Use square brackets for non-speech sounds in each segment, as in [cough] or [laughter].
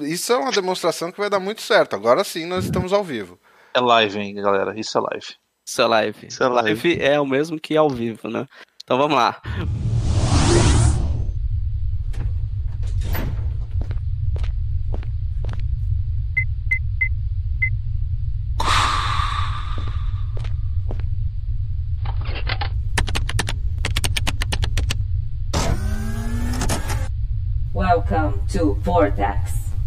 isso é uma demonstração que vai dar muito certo. Agora sim nós estamos ao vivo. É live, hein, galera? Isso é live. Isso é live. Isso é live. Live é o mesmo que ao vivo, né? Então vamos lá.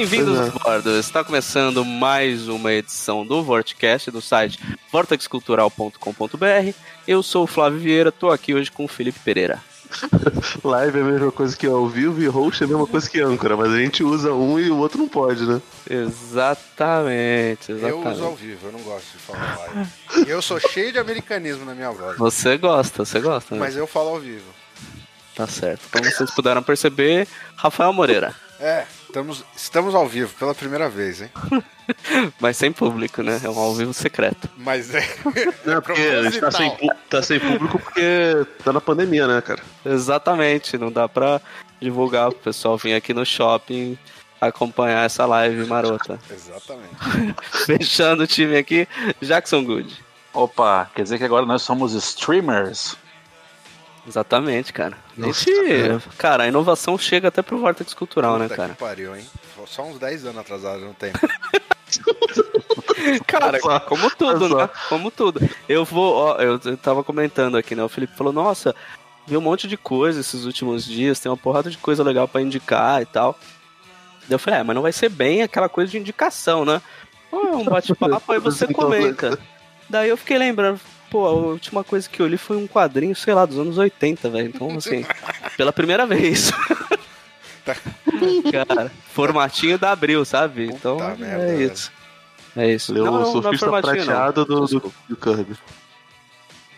Bem-vindos é. a bordo. Está começando mais uma edição do Vortecast do site vortexcultural.com.br. Eu sou o Flávio Vieira, tô aqui hoje com o Felipe Pereira. [laughs] Live é a mesma coisa que ao vivo e host é a mesma coisa que âncora, mas a gente usa um e o outro não pode, né? Exatamente, Eu exatamente. uso ao vivo, eu não gosto de falar live. E eu sou cheio de americanismo na minha voz. Você gosta, você gosta, né? Mas eu falo ao vivo. Tá certo. Como vocês puderam perceber, Rafael Moreira. É, estamos, estamos ao vivo pela primeira vez, hein? [laughs] Mas sem público, né? É um ao vivo secreto. Mas é. [laughs] Não, é porque a gente tá sem, tá sem público porque tá na pandemia, né, cara? Exatamente, não dá pra divulgar pro pessoal vir aqui no shopping acompanhar essa live marota. [laughs] Exatamente. Fechando o time aqui, Jackson Good. Opa, quer dizer que agora nós somos streamers? Exatamente, cara. Nossa, gente, cara, a inovação chega até pro Vortex Cultural, né, Puta cara? que pariu, hein? Só uns 10 anos atrasado no tempo. [laughs] Cara, como tudo, né? Como tudo. Eu vou, ó, eu, eu tava comentando aqui, né? O Felipe falou, nossa, vi um monte de coisa esses últimos dias, tem uma porrada de coisa legal pra indicar e tal. Daí eu falei, é, mas não vai ser bem aquela coisa de indicação, né? É um [laughs] bate-papo, aí você comenta. Daí eu fiquei lembrando, pô, a última coisa que eu li foi um quadrinho, sei lá, dos anos 80, velho. Então, assim, pela primeira vez. [laughs] Cara, formatinho da Abril, sabe? Puta Então, merda, é velho. isso. É isso. Leu Não, o não é surfista não. prateado do, do, do Kirby.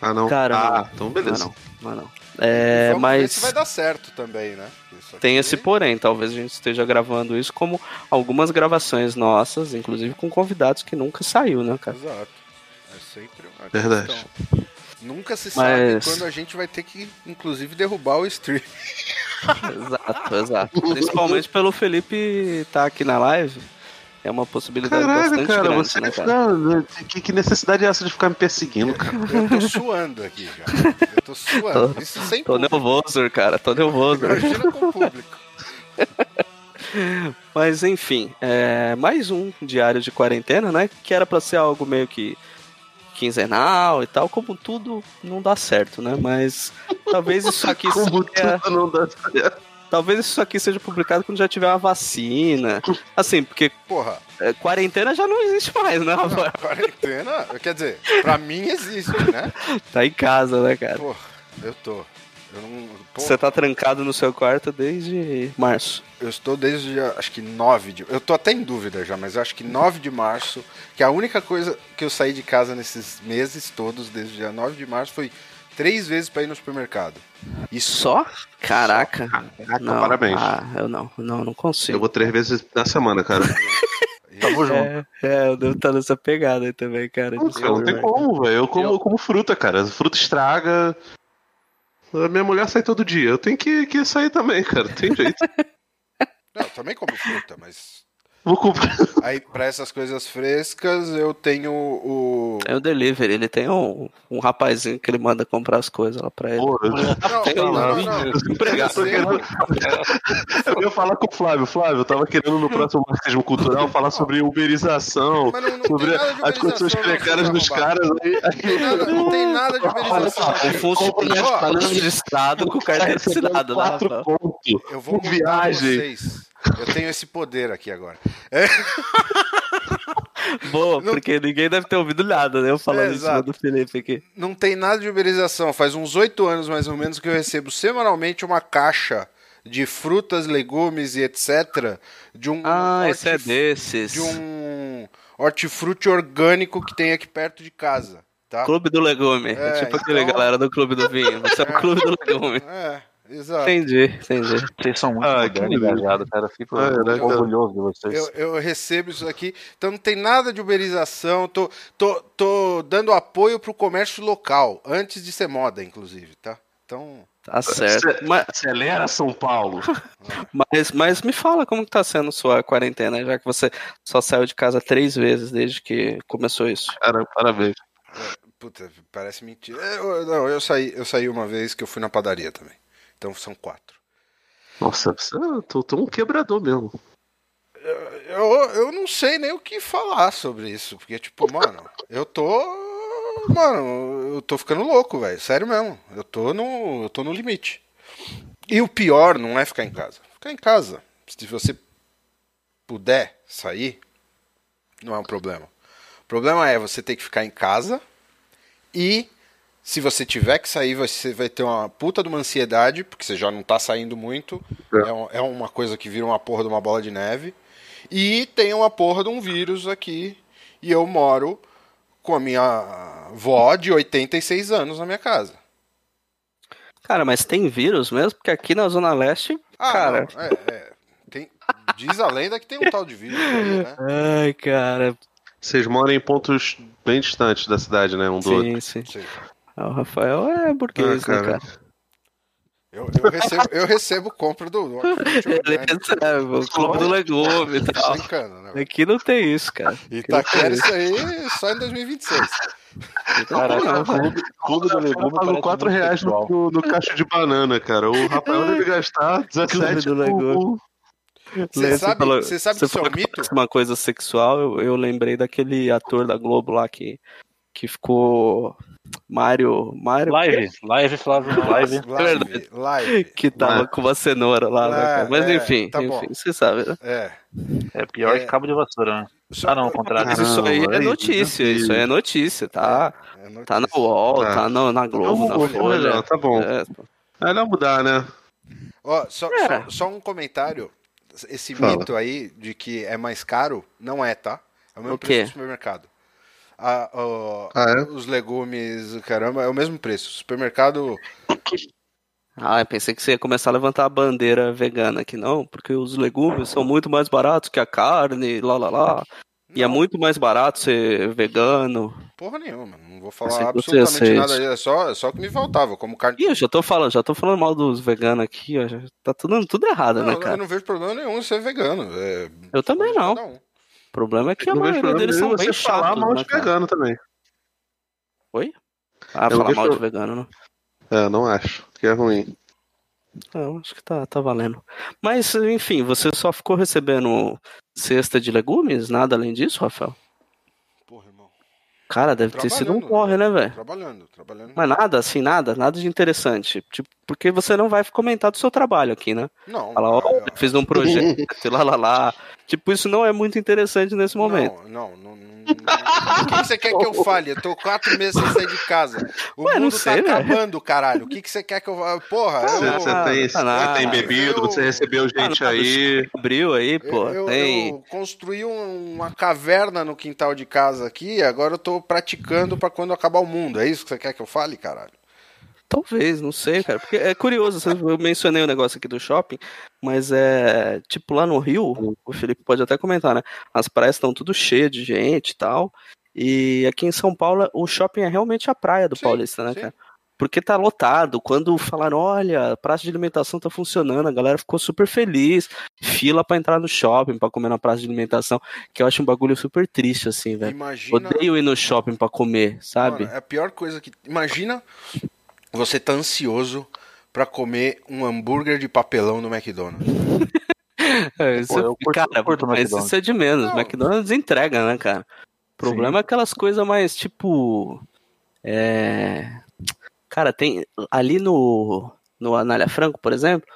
Ah, não? Cara, ah, então beleza. Não, não, não. É, Vamos ver se mas vai dar certo também, né? Isso aqui- tem esse porém, talvez a gente esteja gravando isso como algumas gravações nossas, inclusive com convidados que nunca saiu, né, cara? Exato. Sempre uma Verdade. questão. Nunca se sabe Mas- quando a gente vai ter que, inclusive, derrubar o stream. [laughs] Exato, exato. Principalmente pelo Felipe estar aqui na live, é uma possibilidade Caralho, bastante cara, grande, você né, cara? Não, que, que necessidade é essa de ficar me perseguindo, cara? Eu tô suando aqui já. Eu tô suando. Isso sem Tô público. nervoso, cara, tô nervoso. Imagina com o público. [laughs] Mas enfim, é mais um diário de quarentena, né? Que era pra ser algo meio que quinzenal e tal, como tudo não dá certo, né? Mas talvez isso aqui [laughs] Como seja, tudo não dá certo. talvez isso aqui seja publicado quando já tiver uma vacina. Assim, porque Porra, é, quarentena já não existe mais, né, Rafael? quarentena, quer dizer, pra mim existe, né? [laughs] Tá em casa, né, cara? Porra, eu tô. Eu não. Porra, Você tá trancado no seu quarto desde março. Eu estou desde acho que 9 de. Eu tô até em dúvida já, mas eu acho que 9 de março, que a única coisa que eu saí de casa nesses meses todos, desde dia 9 de março, foi três vezes pra ir no supermercado. Isso Só? Caraca. Não, parabéns. Ah, eu não, não, não consigo. Eu vou três vezes na semana, cara. [laughs] Tamo junto. É, é, eu devo estar nessa pegada aí também, cara. Não, cara, não tem como, velho. Eu como, eu como fruta, cara. Fruta estraga. A minha mulher sai todo dia. Eu tenho que, que sair também, cara. Tem jeito. [laughs] Não, eu também como fruta, mas. Vou comprar. Aí, pra essas coisas frescas, eu tenho o. É o delivery, ele tem um, um rapazinho que ele manda comprar as coisas lá pra ele. Pô, eu, Não, Tem não, um não, não. Empregado, Eu sei, eu ia falar com o Flávio. Flávio, eu tava querendo no próximo marxismo cultural falar sobre uberização, não- não tem sobre de as condições precárias não, dos caras. Aí, Não tem nada, não tem nada de uberização. Um funcionário Ó, falando registrado com carteira assinada, né, quatro pontos. Eu vou viagem. vocês. Eu tenho esse poder aqui agora. [laughs] Boa, Não- porque ninguém deve ter ouvido nada, né? Eu falando É, em cima exato. do Felipe aqui. Não tem nada de uberização. Faz uns oito anos mais ou menos que eu recebo semanalmente uma caixa de frutas, legumes e etc. De um Ah, esse é desses. de um hortifruti orgânico que tem aqui perto de casa. Tá? Clube do legume. É, tipo aquele então- galera do clube do vinho. Você é o [laughs] clube do legume. É, exato. Entendi, entendi. Vocês são muito Ah, engajados, cara. Eu fico Ah, é, né, cara? orgulhoso de vocês. Eu, eu recebo isso aqui, então não tem nada de uberização. Tô, tô, tô dando apoio pro comércio local, antes de ser moda, inclusive, tá? Então, Tá certo. Mas, Acelera, São Paulo. [laughs] mas, mas me fala como que tá sendo sua quarentena, já que você só saiu de casa três vezes desde que começou isso. Cara, parabéns. puta, parece mentira. Eu, não, eu saí, eu saí uma vez que eu fui na padaria também. Então são quatro. Nossa, você tô, tô um quebrador mesmo. Eu, eu não sei nem o que falar sobre isso, porque, tipo, mano, eu tô. Mano, eu tô ficando louco, velho. Sério mesmo. Eu tô no. Eu tô no limite. E o pior não é ficar em casa. Ficar em casa. Se você puder sair, não é um problema. O problema é você ter que ficar em casa e se você tiver que sair, você vai ter uma puta de uma ansiedade, porque você já não tá saindo muito. É. É, um- é uma coisa que vira uma porra de uma bola de neve. E tem uma porra de um vírus aqui. E eu moro com a minha avó de 86 anos na minha casa. Cara, mas tem vírus mesmo? Porque aqui na Zona Leste, Ah, cara. não, é, é. Tem- diz a lenda que tem um tal de vírus aí, né? Ai, cara. Vocês moram em pontos bem distantes da cidade, né? Um do outro. Sim, sim. Ah, O Rafael é burguês, Ah, né, cara. cara? Eu, eu recebo, eu recebo compra do, do hortifruti Ele orgânico. recebe o clube do legume e tal. brincando, né? Aqui não tem isso, cara. E tem isso aí só em 2026. Caraca, Não, o clube, clube do legume pago parece 4 muito reais sexual. no, no caixa de banana, cara. O Rafael deve gastar [laughs] 17 do legume. Você Né, sabe, falou- você sabe que Você isso é um mito? uma coisa sexual, eu, eu lembrei daquele ator da Globo lá que, que ficou. Mário. Mário. Live, live, Flávio, live. Live, live. Que tava Ah. com uma cenoura lá, né? Ah, Mas é, enfim, tá enfim, você sabe, né? É. É pior É. que cabo de vassoura, né? Só- Ah, não, ao contrário. Mas isso aí é notícia, isso aí é notícia, tá? É notícia. Tá na UOL, Tá. tá no- na Globo, na Folha. melhor, tá bom. É, É melhor mudar, né? Ó, só, É. só, só um comentário. Esse Fala. mito aí de que é mais caro, não é, tá? É o mesmo O quê? preço do supermercado. Ah, ó, Ah, é? Os legumes, caramba, é o mesmo preço. Supermercado. Ah, eu pensei que você ia começar a levantar a bandeira vegana aqui, não, porque os legumes são muito mais baratos que a carne, lá lá lá. E é Não, muito mais barato ser vegano. Porra nenhuma, não vou falar absolutamente nada. É só, é só o que me faltava. Como carne. Ih, eu já tô falando, já tô falando mal dos veganos aqui, ó. Tá tudo, tudo errado, Não, né, eu cara? não vejo problema nenhum em ser vegano. É, Eu também não. O problema é que a maioria deles são bem você falar chatos, mal né, de cara? vegano também. Ah, Eu falar mal de pro- vegano, não. É, não acho que é ruim. Não, acho que tá, tá valendo. Mas, enfim, você só ficou recebendo cesta de legumes? Nada além disso, Rafael? Porra, irmão. Cara, deve ter sido um corre, né, velho? Trabalhando, trabalhando. Mas nada, assim, nada, nada de interessante. Tipo, porque você não vai comentar do seu trabalho aqui, né? Não, Fala, ó, eu fiz um projeto, [laughs] lá, lá, lá. Tipo, isso não é muito interessante nesse momento. Não, não, não. não- O que que você quer que eu fale? Eu tô quatro meses sem sair de casa. O Ué, não mundo sei, tá velho. acabando, caralho. O que, que você quer que eu. Porra, Você, eu, você Ah, tem, tá nada. você tem bebido, Eu- você recebeu gente Ah, aí. Abriu aí, pô, eu, tem... eu construí um- uma caverna no quintal de casa aqui. Agora eu tô praticando pra quando acabar o mundo. É isso que você quer que eu fale, caralho? Talvez, não sei, cara. Porque é curioso, eu mencionei o negócio aqui do shopping, mas é. Tipo, lá no Rio, o Felipe pode até comentar, né? As praias estão tudo cheias de gente e tal. E aqui em São Paulo, o shopping é realmente a praia do Sim, Paulista, né, sim. cara? Porque tá lotado. Quando falaram, olha, a praça de alimentação tá funcionando, a galera ficou super feliz. Fila pra entrar no shopping, pra comer na praça de alimentação, que eu acho um bagulho super triste, assim, velho. Imagina. Odeio ir no shopping pra comer, sabe? Mano, é a pior coisa que. Imagina você tá ansioso pra comer um hambúrguer de papelão no McDonald's. [laughs] É, isso, Pô, eu curto- cara, eu curto mas isso é de menos. Não. McDonald's entrega, né, cara? O problema é aquelas coisas mais tipo. É. Cara, tem. Ali no. No Anália Franco, por exemplo,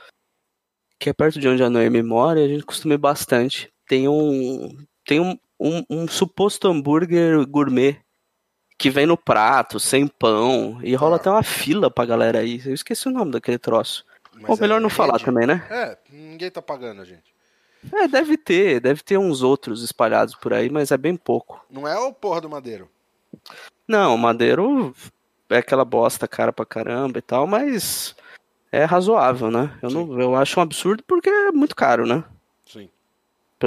que é perto de onde a Noemi mora, e a gente costuma ir bastante. Tem um. Tem um, um, um suposto hambúrguer gourmet que vem no prato, sem pão, e rola Ah. até uma fila pra galera aí. Eu esqueci o nome daquele troço. Mas Ou melhor é não falar rede? também, né? É, ninguém tá pagando a gente. É, deve ter, deve ter uns outros espalhados por aí, mas é bem pouco. Não é o porra do madeiro. Não, o Madeiro é aquela bosta cara pra caramba e tal, mas é razoável, né? Eu, não, eu acho um absurdo porque é muito caro, né?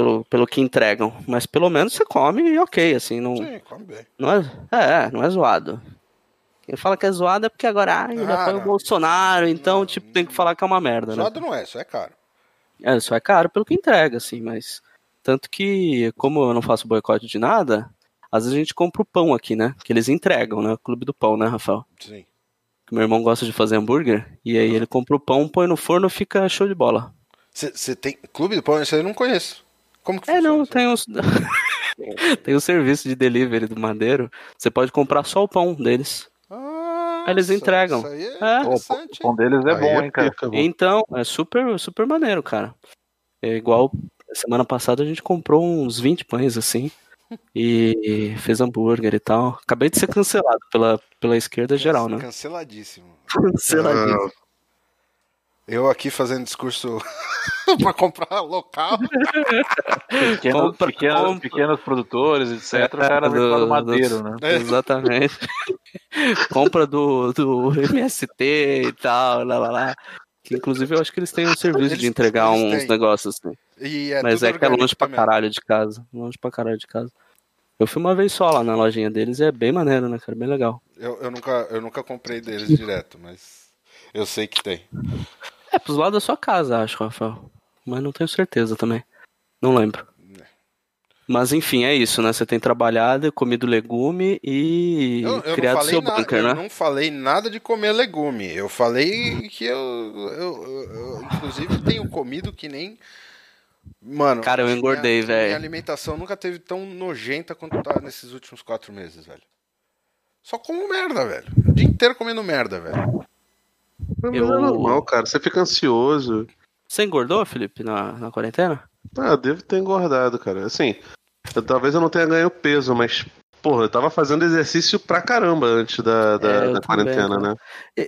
Pelo, pelo que entregam. Mas pelo menos você come e ok, assim, não, Sim, come bem. não é, é, não é zoado. Quem fala que é zoado é porque agora ai, ele Ah, apoia o. Bolsonaro, então, Não, tipo, tem que falar que é uma merda, né? Zoado não é, só é caro. É, isso é caro pelo que entrega, assim, mas. Tanto que, como eu não faço boicote de nada, às vezes a gente compra o pão aqui, né? Que eles entregam, né? O Clube do Pão, né, Rafael? Sim. Que meu irmão gosta de fazer hambúrguer, e aí ele compra o pão, põe no forno fica show de bola. Você tem. Clube do Pão, aí eu não conheço. Como que É, não, tem os. [laughs] tem o serviço de delivery do Madeiro. Você pode comprar só o pão deles. Ah, Aí eles entregam. Isso aí é, É. O pão deles é Aí bom, hein, cara. pica, bom. Então, é super, super maneiro, cara. É igual semana passada a gente comprou uns 20 pães assim [laughs] e fez hambúrguer e tal. Acabei de ser cancelado pela, pela esquerda geral, né? Canceladíssimo. [laughs] Canceladíssimo. Eu aqui fazendo discurso [laughs] pra comprar local. Pequenos, Compra, pequenos, compra. pequenos produtores, etc. o cara do- para o madeiro, do- né? É. Exatamente. [laughs] Compra do, do MST e tal, lá, lá, lá. Que inclusive eu acho que eles têm um serviço Eles- de entregar uns têm. negócios assim. E é Mas é que é longe pra também. caralho de casa. Longe pra caralho de casa. Eu fui uma vez só lá na lojinha deles e é bem maneiro, né, cara? Bem legal. Eu, eu, nunca, eu nunca comprei deles direto, mas eu sei que tem. É, pros lados da sua casa, acho, Rafael. Mas não tenho certeza também. Não lembro. É. Mas enfim, é isso, né? Você tem trabalhado, comido legume e Eu, eu criado seu nada, bunker, eu né? não falei nada de comer legume. Eu falei que eu, eu, eu- eu, inclusive, tenho comido que nem. Mano. Cara, eu engordei, velho. Minha alimentação nunca teve tão nojenta quanto tá nesses últimos quatro meses, velho. Só como merda, velho. O dia inteiro comendo merda, velho. Mas Eu- é normal, cara. Você fica ansioso. Você engordou, Felipe, na, na quarentena? Ah, devo ter engordado, cara. Assim, eu- talvez eu não tenha ganho peso, mas, porra, eu tava fazendo exercício pra caramba antes da, da, É, da quarentena, né?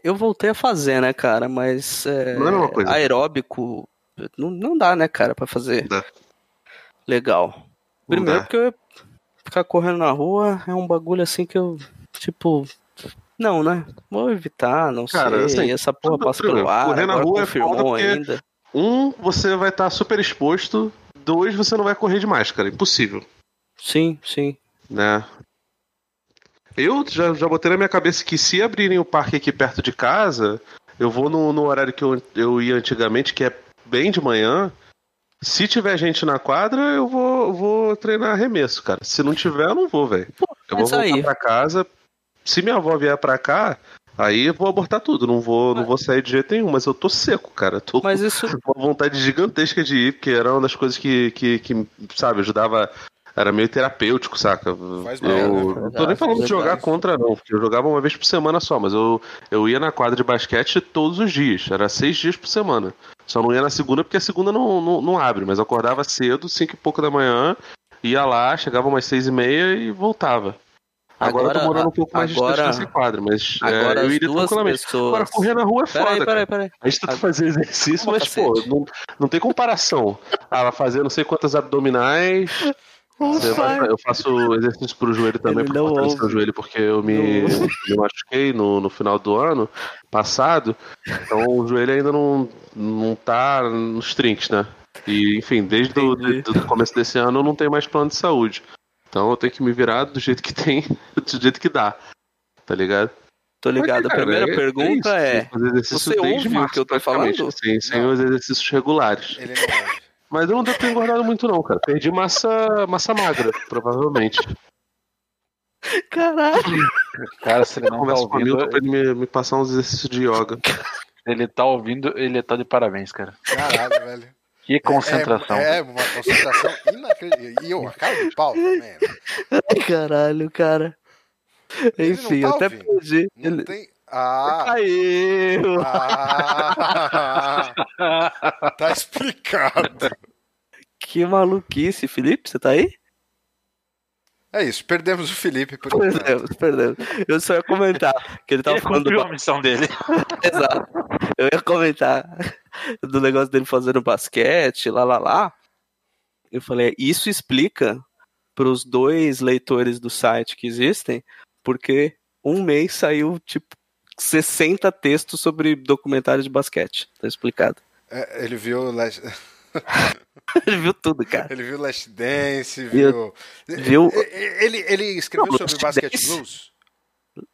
Eu voltei a fazer, né, cara? Mas é, Não é a mesma coisa. aeróbico não, não dá, né, cara, pra fazer Dá. legal. Primeiro porque eu- ficar correndo na rua é um bagulho assim que eu, tipo, não, né? Vou evitar, não Cara, sei. assim, essa porra passa pelo ar, correr na rua é foda ainda. Um, você vai estar super exposto. Dois, você não vai correr de máscara. Impossível, Sim, sim. né? Eu já, já botei na minha cabeça que se abrirem o parque aqui perto de casa, eu vou no, no horário que eu, eu ia antigamente, que é bem de manhã. Se tiver gente na quadra, eu vou, vou treinar arremesso, cara. Se não tiver, eu não vou, velho. Eu vou voltar aí- pra casa. Se minha avó vier pra cá, aí eu vou abortar tudo. Não vou, não vou sair de jeito nenhum, mas eu tô seco, cara. Eu tô Mas isso, com uma vontade gigantesca de ir, porque era uma das coisas que, que, que sabe, ajudava. Era meio terapêutico, saca? Faz mal, né? eu não tô nem falando de jogar contra, não, porque eu jogava uma vez por semana só, mas eu, eu ia na quadra de basquete todos os dias. Era seis dias por semana. Só não ia na segunda porque a segunda não, não, não abre, mas eu acordava cedo, cinco e pouco da manhã, ia lá, chegava umas seis e meia e voltava. Agora, eu Agora- tô morando um pouco mais agora- distante dessa quadra, mas é, agora eu as iria duas tranquilamente. pessoas... Agora, correr na rua é foda, Peraí, peraí, peraí. A gente tenta fazer exercício, mas, pô, cacete? não, não tem comparação. Ah, vai fazer não sei quantas abdominais. Eu faço exercício pro joelho também, Ele pra não fortalecer o joelho, porque eu me, me [laughs] machuquei no, no final do ano passado. Então o joelho ainda não, não tá nos trinques, né? E, enfim, desde o começo desse ano eu não tenho mais plano de saúde. Então eu tenho que me virar do jeito que tem, [laughs] do jeito que dá. Tá ligado? Tô ligado. A Cara, primeira é- pergunta isso, é... que fazer exercício você ouve o março, que eu tô falando? Sem, sem Não. os exercícios regulares. Ele não. Mas eu não devo ter engordado muito, não, cara. Perdi massa, massa magra, [laughs] provavelmente. Caralho. Cara, se ele não tá Conversa com o ouvindo, Milton pra ele me, me passar uns exercícios de yoga. ele tá ouvindo, ele tá de parabéns, cara. Caralho, velho. Que concentração. É, é uma concentração inacreditável. E eu, a cara de pau também. né? Ai, caralho, cara. Ele Enfim, não eu tá até ouvindo. perdi. Não Ele... tem. Ah! Caiu! ah [laughs] tá explicado. Que maluquice, Felipe, você tá aí? É isso, perdemos o Felipe por enquanto. Perdemos, perdemos. Eu só ia comentar que ele tava Ele falando do cumpriu a missão dele. [laughs] Exato. Eu ia comentar do negócio dele fazendo basquete, lá, lá, lá. Eu falei, isso explica para os dois leitores do site que existem porque um mês saiu, tipo, 60 textos sobre documentários de basquete. Tá explicado. É, ele viu Last... [laughs] Ele viu tudo, cara. ele viu Last Dance, Viu- viu. Ele, ele escreveu Não, sobre Last Basket Dance- Blues?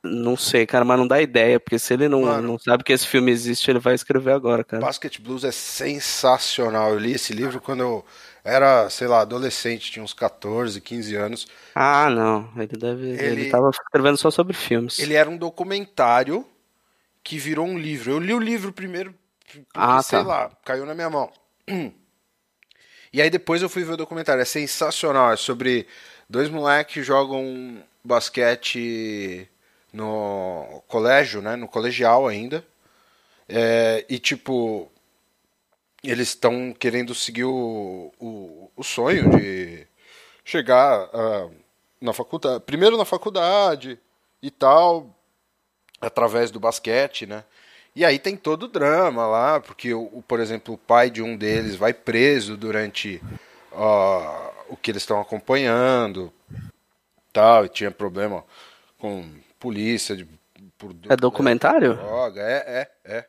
Não sei, cara, mas não dá ideia, porque se ele não, Mano. não sabe que esse filme existe, ele vai escrever agora, cara. Basket Blues é sensacional. Eu li esse livro quando eu era, sei lá, adolescente, tinha uns 14, 15 anos. Ah, não. Ele deve. Ele, Ele- tava escrevendo só sobre filmes. Ele era um documentário que virou um livro. Eu li o livro primeiro, porque, Ah, sei tá. lá, caiu na minha mão. [clears throat] E aí depois eu fui ver o documentário. É sensacional. É sobre dois moleques que jogam basquete no colégio, né? No colegial ainda. É, e tipo, eles estão querendo seguir o, o, o sonho de chegar ah, na faculdade, primeiro na faculdade e tal, através do basquete, né? E aí tem todo o drama lá, porque, o, por exemplo, o pai de um deles vai preso durante ah, o que eles estão acompanhando, tal, e tinha problema com polícia. De, por É documentário? Droga, é, é, é.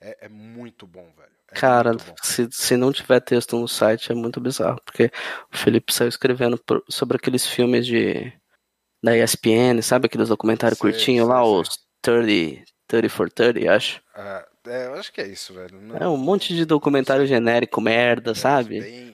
É, é muito bom, velho. É Cara, bom. se, se não tiver texto no site é muito bizarro, porque o Felipe saiu escrevendo sobre aqueles filmes de da ESPN, sabe aqueles documentários Sei, curtinhos sei, lá, sei. os 30, 30 for 30, acho. É, é, eu acho que é isso, velho. Não- É um monte de documentário genérico, merda, sabe? Bem.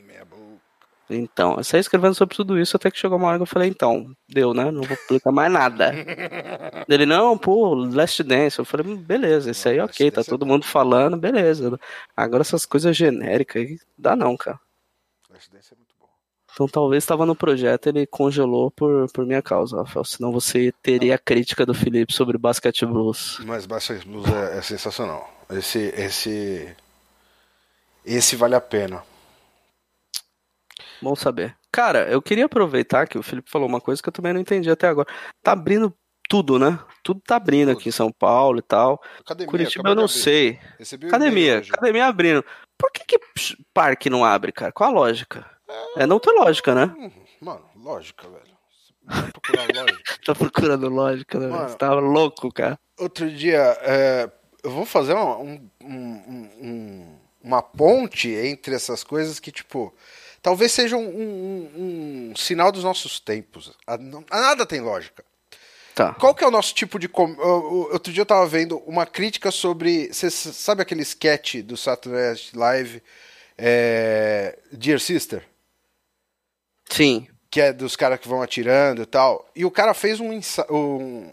Então, eu saí escrevendo sobre tudo isso até que chegou uma hora que eu falei, então, deu, né? Não vou publicar mais nada. [laughs] Ele, não, pô, Last Dance. Eu falei, "Hum, beleza, esse aí Não, ok, tá é todo mundo falando, beleza. Agora essas coisas genéricas aí, dá não, cara. Last Dance é muito bom. Então talvez estava no projeto, ele congelou por, por minha causa, Rafael. Senão você teria a crítica do Felipe sobre Basket Blues. Mas Basket Blues é, é sensacional. Esse, esse, esse vale a pena. Bom saber. Cara, eu queria aproveitar que o Felipe falou uma coisa que eu também não entendi até agora. Tá abrindo tudo, né? Tudo tá abrindo aqui em São Paulo e tal. Academia, Curitiba eu não abrir. sei. Recebi Academia, hoje. academia abrindo. Por que, que parque não abre, cara? Qual a lógica? É, não tem lógica, né? Hum, Mano, lógica, velho. Lógica. [laughs] Tá procurando lógica, né? Mano. Você tava louco, cara. Outro dia, é, eu vou fazer um- um- um- uma ponte entre essas coisas que, tipo, talvez seja um, um- um sinal dos nossos tempos. A- não- a nada tem lógica. Tá. Qual que é o nosso tipo de. Com... Outro dia eu tava vendo uma crítica sobre. Você sabe aquele sketch do Saturday Night Live é, Dear Sister? Sim. Que é dos caras que vão atirando e tal. E o cara fez um ensaio. Um,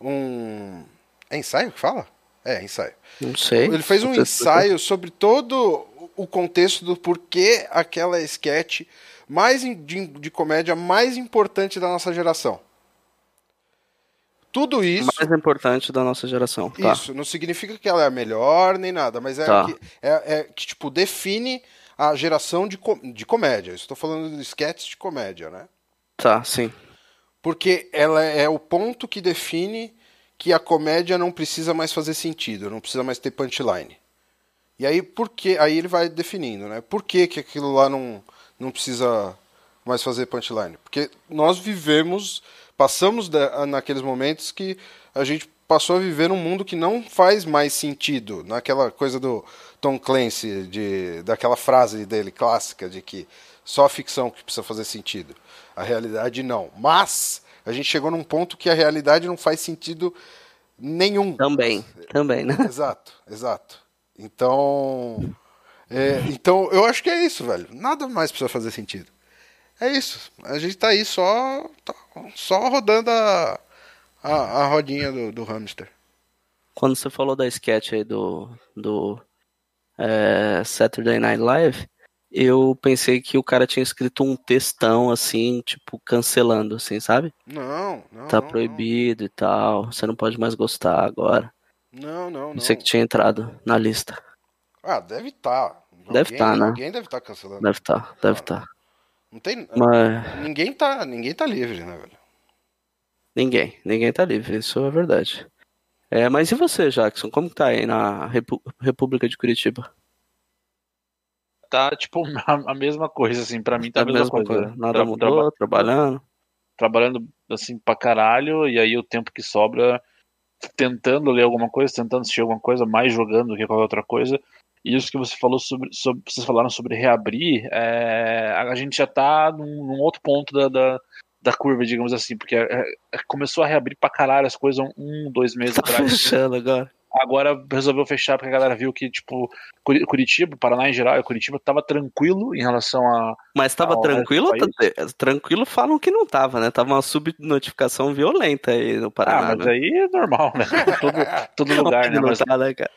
um- É ensaio que fala? É, ensaio. Não sei. Ele fez um ensaio sobre todo o contexto do porquê aquela sketch mais de, de comédia mais importante da nossa geração. Tudo isso. Mais importante da nossa geração. Tá. Isso, não significa que ela é a melhor nem nada, mas é, Tá. que, é, é que, tipo, define a geração de, co- de comédia. Estou falando de sketches de comédia, né? Tá, sim. Porque ela é o ponto que define que a comédia não precisa mais fazer sentido, não precisa mais ter punchline. E aí, por que, aí ele vai definindo, né? Por que, que aquilo lá não, não precisa mais fazer punchline? Porque nós vivemos, passamos da- naqueles momentos que a gente passou a viver num mundo que não faz mais sentido. Naquela coisa do Tom Clancy, de, daquela frase dele clássica de que só a ficção que precisa fazer sentido. A realidade não. Mas a gente chegou num ponto que a realidade não faz sentido nenhum. Também. Também, né? Exato, exato. Então, é, então eu acho que é isso, velho. Nada mais precisa fazer sentido. É isso. A gente tá aí só, tá- só rodando a, a, a rodinha do, do hamster. Quando você falou da sketch aí do, do é, Saturday Night Live, eu pensei que o cara tinha escrito um textão assim, tipo, cancelando, assim, sabe? Não, não. Tá não, proibido e tal, você não pode mais gostar agora. Não, não, não. Você que tinha entrado na lista. Ah, deve estar. Deve tá, né? Alguém deve estar cancelando. Deve estar, deve estar. Não tem. Mas Ninguém tá, ninguém tá livre, né, velho? ninguém, ninguém tá livre, isso é verdade. É, mas e você, Jackson? Como que tá aí na Repu- República de Curitiba? Tá, tipo, [laughs] a, a mesma coisa, assim, pra mim tá É a mesma, coisa. Nada Tra- mudou, traba- trabalhando. trabalhando assim, pra caralho, e aí o tempo que sobra tentando ler alguma coisa, tentando assistir alguma coisa, mais jogando do que qualquer outra coisa. E isso que você falou sobre, sobre vocês falaram sobre reabrir, é, a gente já tá num, num outro ponto da, da, da curva, digamos assim, porque é, é, começou a reabrir pra caralho as coisas um, dois meses Tá atrás. fechando agora. Agora resolveu fechar porque a galera viu que, tipo, Curi- Curitiba, Paraná em geral, Curitiba tava tranquilo em relação a. Mas tava Ah, tranquilo? Tranquilo falam que não tava, né? Tava uma subnotificação violenta aí no Ah, Paraná. mas né? aí é normal, né? Todo, todo [laughs] lugar, né? Mas, tá, né, cara?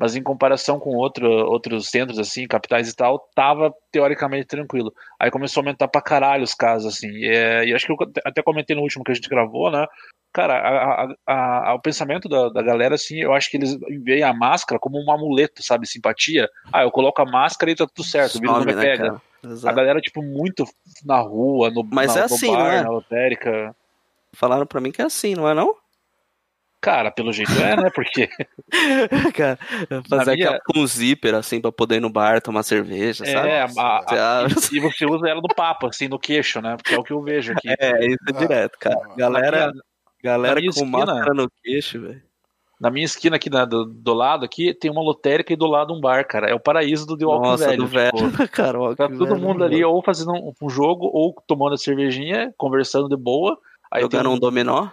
Mas em comparação com outro, outros centros, assim, capitais e tal, tava teoricamente tranquilo. Aí começou a aumentar pra caralho os casos, assim. E, é, e acho que eu até comentei no último que a gente gravou, né? Cara, a- a- a- o pensamento da, da galera, assim, eu acho que eles veem a máscara como um amuleto, sabe? Simpatia. Ah, eu coloco a máscara e tá tudo certo, o vírus não me né, pega. cara? A galera, tipo, muito na rua, no, Mas na, é no assim, bar, é? na lotérica. Falaram pra mim que é assim, não é não? Cara, pelo jeito é, né? Porque [laughs] cara, fazer minha- aquela com zíper, assim, pra poder ir no bar tomar cerveja, sabe? é, a- e você usa ela no papo, assim, no queixo, né? Porque é o que eu vejo aqui. É, isso é direto, cara. Galera, Na minha- galera com esquina- máscara no queixo, velho. Na minha esquina aqui na- do, do lado aqui tem uma lotérica e do lado um bar, cara. É o paraíso do The Walking Nossa, Velho. do velho, tipo, cara? Tá todo velho, mundo ali ou fazendo um, um jogo ou tomando a cervejinha, conversando de boa. Aí tem Jogando um dominó.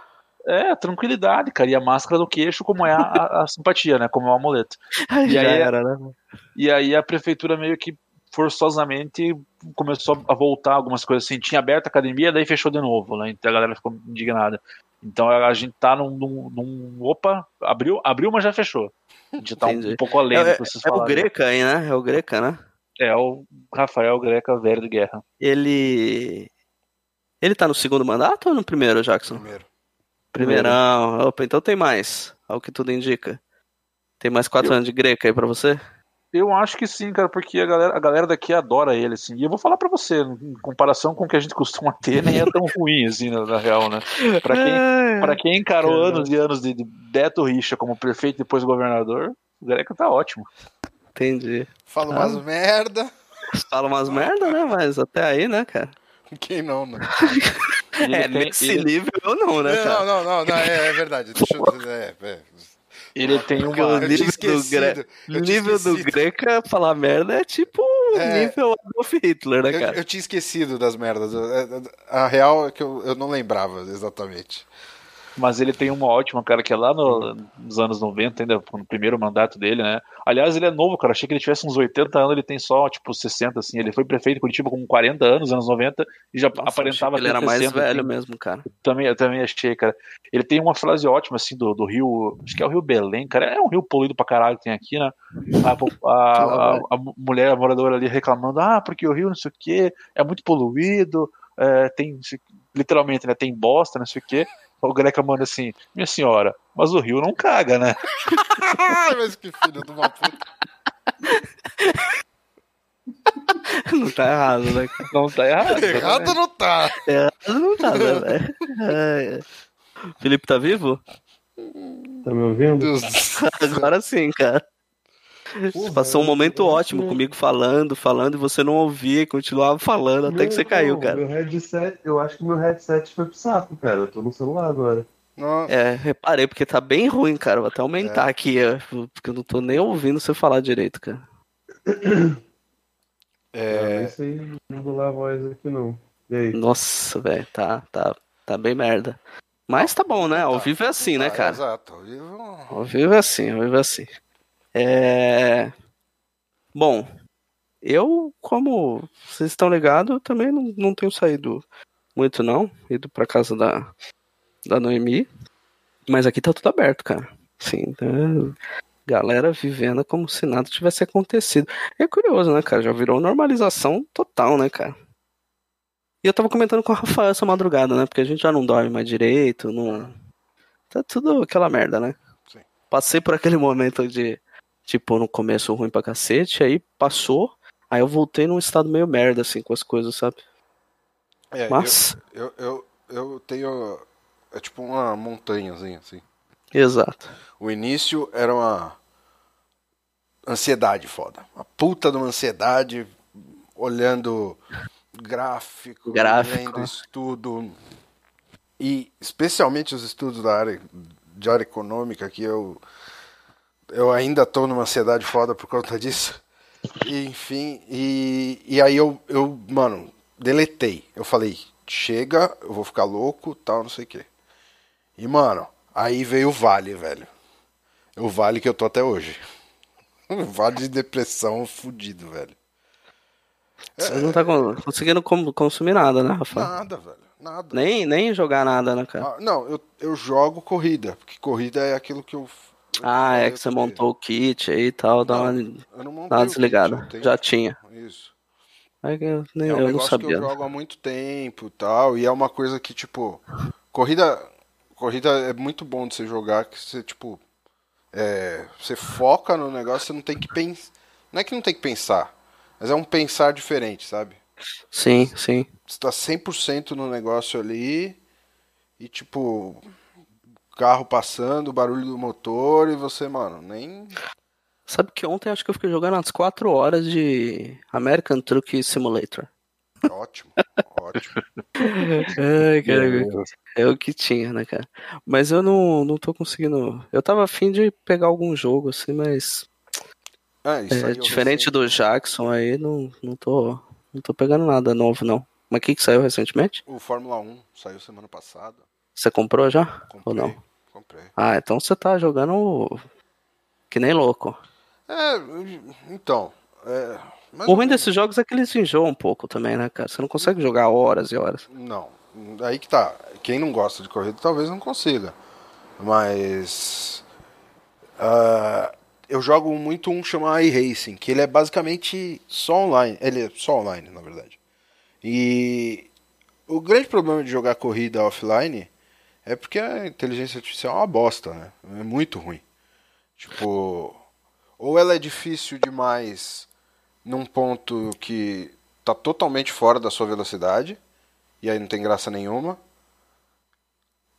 É, tranquilidade, cara. E a máscara no queixo, como é a, a- a simpatia, né? Como é o amuleto. Aí já aí- era, né? E aí a prefeitura meio que forçosamente começou a voltar algumas coisas assim. Tinha aberto a academia, daí fechou de novo, né? Então a galera ficou indignada. Então a gente tá num. num- num- opa, abriu, abriu, mas já fechou. A gente tá um, pouco além do É, que vocês é o falaram. Greca aí, né? É o Greca, né? É o Rafael Greca, velho de guerra. Ele. Ele tá no segundo mandato ou no primeiro, Jackson? Primeiro. Primeirão. Opa, então tem mais, ao que tudo indica. Tem mais quatro anos de Greca aí pra você? Eu acho que sim, cara, porque a galera, a galera daqui adora ele, assim. E eu vou falar pra você, em comparação com o que a gente costuma ter, nem é tão [laughs] ruim, assim, na, na real, né? Pra quem, pra quem encarou Caramba. anos e anos de, de Beto Richa como prefeito e depois governador, o Greca tá ótimo. Entendi. Fala Ah. umas merda. Fala umas merda, né? Mas até aí, né, cara? Quem não, né? [laughs] Ele é, tem- nesse ele- nível eu não, né, É, cara? não, não, não, não, é, é verdade. Deixa eu. É, é. Ele tem uma. o Eu nível do. Gre- eu nível do. Greca falar merda é tipo o É. nível Adolf Hitler, né, Eu, cara? eu tinha esquecido das merdas. Eu- é, A real é que eu, eu não lembrava exatamente. Mas ele tem uma ótima, cara, que é lá no- nos anos 90, ainda no primeiro mandato dele, né? Aliás, ele é novo, cara. Achei que ele tivesse uns 80 anos, ele tem só, tipo, 60, assim. Ele foi prefeito de Curitiba com 40 anos, anos 90, e já Nossa, aparentava ele era mais 60, velho assim. mesmo, cara. Também, eu também achei, cara. Ele tem uma frase ótima, assim, do, do rio. Acho que é o Rio Belém, cara. É um rio poluído pra caralho que tem aqui, né? A, a- a- a mulher moradora ali reclamando, ah, porque o rio não sei o quê, é muito poluído, é, tem. Literalmente, né? Tem bosta, não sei o quê. O Greca manda assim, minha senhora, mas o rio não caga, né? [laughs] Mas que filho de uma puta. Não tá errado, né? Não tá errado. Errado não tá. Errado não tá, né, [laughs] velho? Ai, ai. Felipe tá vivo? Tá me ouvindo? Agora sim, cara. Porra, Passou um momento eu- ótimo eu- comigo falando, falando, e você não ouvia e continuava falando até que você caiu, não, cara. Meu headset, eu acho que meu headset foi pro saco, cara. Eu tô no celular agora. Não, É, reparei, porque tá bem ruim, cara. Vou até aumentar É. aqui, ó, porque eu não tô nem ouvindo você falar direito, cara. é, Não sei modular a voz aqui, não. E aí? Nossa, velho, tá, tá, tá bem merda. Mas tá bom, né? Ao Tá. vivo é assim, né, ah, cara? Exato. ao vivo- Ao vivo é assim, ao vivo é assim. É... Bom, eu, como vocês estão ligados, eu também não, não tenho saído muito, não. Ido pra casa da, da Noemi. Mas aqui tá tudo aberto, cara. Sim, né? galera vivendo como se nada tivesse acontecido. É curioso, né, cara? Já virou normalização total, né, cara? E eu tava comentando com o Rafael essa madrugada, né? Porque a gente já não dorme mais direito, não. Tá tudo aquela merda, né? Sim. Passei por aquele momento de, tipo, no começo ruim pra cacete, aí passou, aí eu voltei num estado meio merda, assim, com as coisas, sabe? É, eu- Mas, eu, eu, eu tenho. É tipo uma montanhazinha, assim. exato. O início era uma ansiedade foda. Uma puta de uma ansiedade, olhando gráfico, Gráfico. lendo estudo. e especialmente os estudos da área de área econômica, que eu, eu ainda tô numa ansiedade foda por conta disso. E, enfim, e, e aí eu, eu, mano, deletei. Eu falei, chega, eu vou ficar louco, tal, não sei o quê. E, mano, aí veio o Vale, velho. O Vale que eu tô até hoje. [laughs] Um vale de depressão fudido, velho. Você não tá con- conseguindo consumir nada, né, Rafa? Nada, velho. Nada. Nem, nem jogar nada, né, cara? Ah, não, eu, eu jogo corrida, porque corrida é aquilo que eu. Ah, é que você montou o kit aí e tal, dá uma, Não, Eu não montei dá uma desligada. kit, Já tinha. Isso. Que eu, nem, É um eu não sabia. que eu jogo há muito tempo e tal, e é uma coisa que, tipo, corrida, corrida é muito bom de você jogar, que você, tipo, é, você foca no negócio, você não tem que pensar, não é que não tem que pensar, mas é um pensar diferente, sabe? Sim, sim. Você tá 100% no negócio ali, e, tipo, carro passando, barulho do motor, e você, mano, nem... Sabe que ontem acho que eu fiquei jogando umas 4 horas de American Truck Simulator. Ótimo, [laughs] ótimo. Ai, cara, é o que tinha, né, cara? Mas eu não, não tô conseguindo. Eu tava afim de pegar algum jogo, assim, mas. Ah, isso é, diferente recém- do Jackson aí, não, não tô. Não tô pegando nada novo, não. Mas o que, que saiu recentemente? O Fórmula 1 saiu semana passada, Você comprou já? comprei, Ou não? Comprei. Ah, então você tá jogando que nem louco. É, então. É, O ruim desses jogos é que eles enjoam um pouco também, né, cara? Você não consegue jogar horas e horas. Não. Aí que tá. Quem não gosta de corrida talvez não consiga. Mas. ah, eu jogo muito um chamado iRacing, que ele é basicamente só online. Ele é só online, na verdade. E o grande problema de jogar corrida offline é porque a inteligência artificial é uma bosta, né? É muito ruim. Tipo, ou ela é difícil demais num ponto que tá totalmente fora da sua velocidade, e aí não tem graça nenhuma.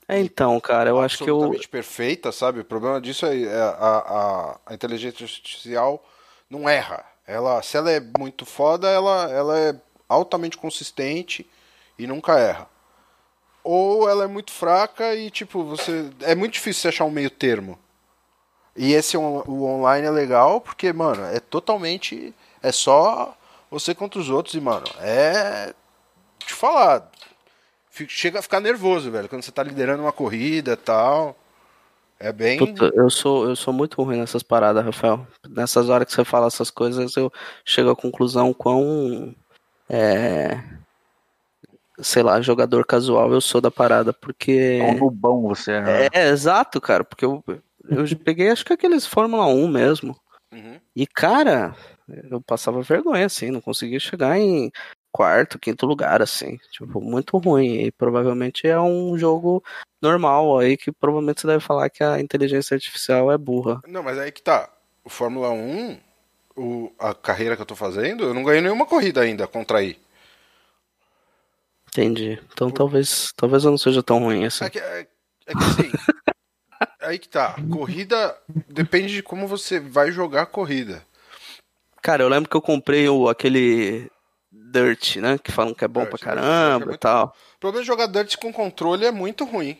É, então, cara, eu acho que eu. absolutamente perfeita, sabe? O problema disso é, é a, a, a inteligência artificial não erra. Ela, se ela é muito foda, ela, ela é altamente consistente e nunca erra. Ou ela é muito fraca e tipo, você é muito difícil você achar um meio termo. E esse on- o online é legal porque, mano, é totalmente é só você contra os outros e, mano, é te falar, chega a ficar nervoso, velho, quando você tá liderando uma corrida tal. É bem. Puta, eu sou, eu sou muito ruim nessas paradas, Rafael. Nessas horas que você fala essas coisas, eu chego à conclusão quão. É, sei lá, jogador casual eu sou da parada, porque. É um nubão você, né? É, exato, cara, porque eu, eu [laughs] peguei, acho que aqueles Fórmula 1 mesmo. Uhum. E, cara, eu passava vergonha, assim, não conseguia chegar em quarto, quinto lugar, assim. Tipo, muito ruim. E provavelmente é um jogo normal aí que provavelmente você deve falar que a inteligência artificial é burra. Não, mas aí que tá. O Fórmula 1, o, a carreira que eu tô fazendo, eu não ganhei nenhuma corrida ainda contra aí. Entendi. Então talvez, talvez eu não seja tão ruim assim. É que, é, é que assim. [laughs] aí que tá. Corrida depende de como você vai jogar a corrida. Cara, eu lembro que eu comprei o, aquele Dirt, né? Que falam que é bom Dirt, pra Dirt, Dirt é caramba e muito tal. O problema de jogar Dirt com controle é muito ruim.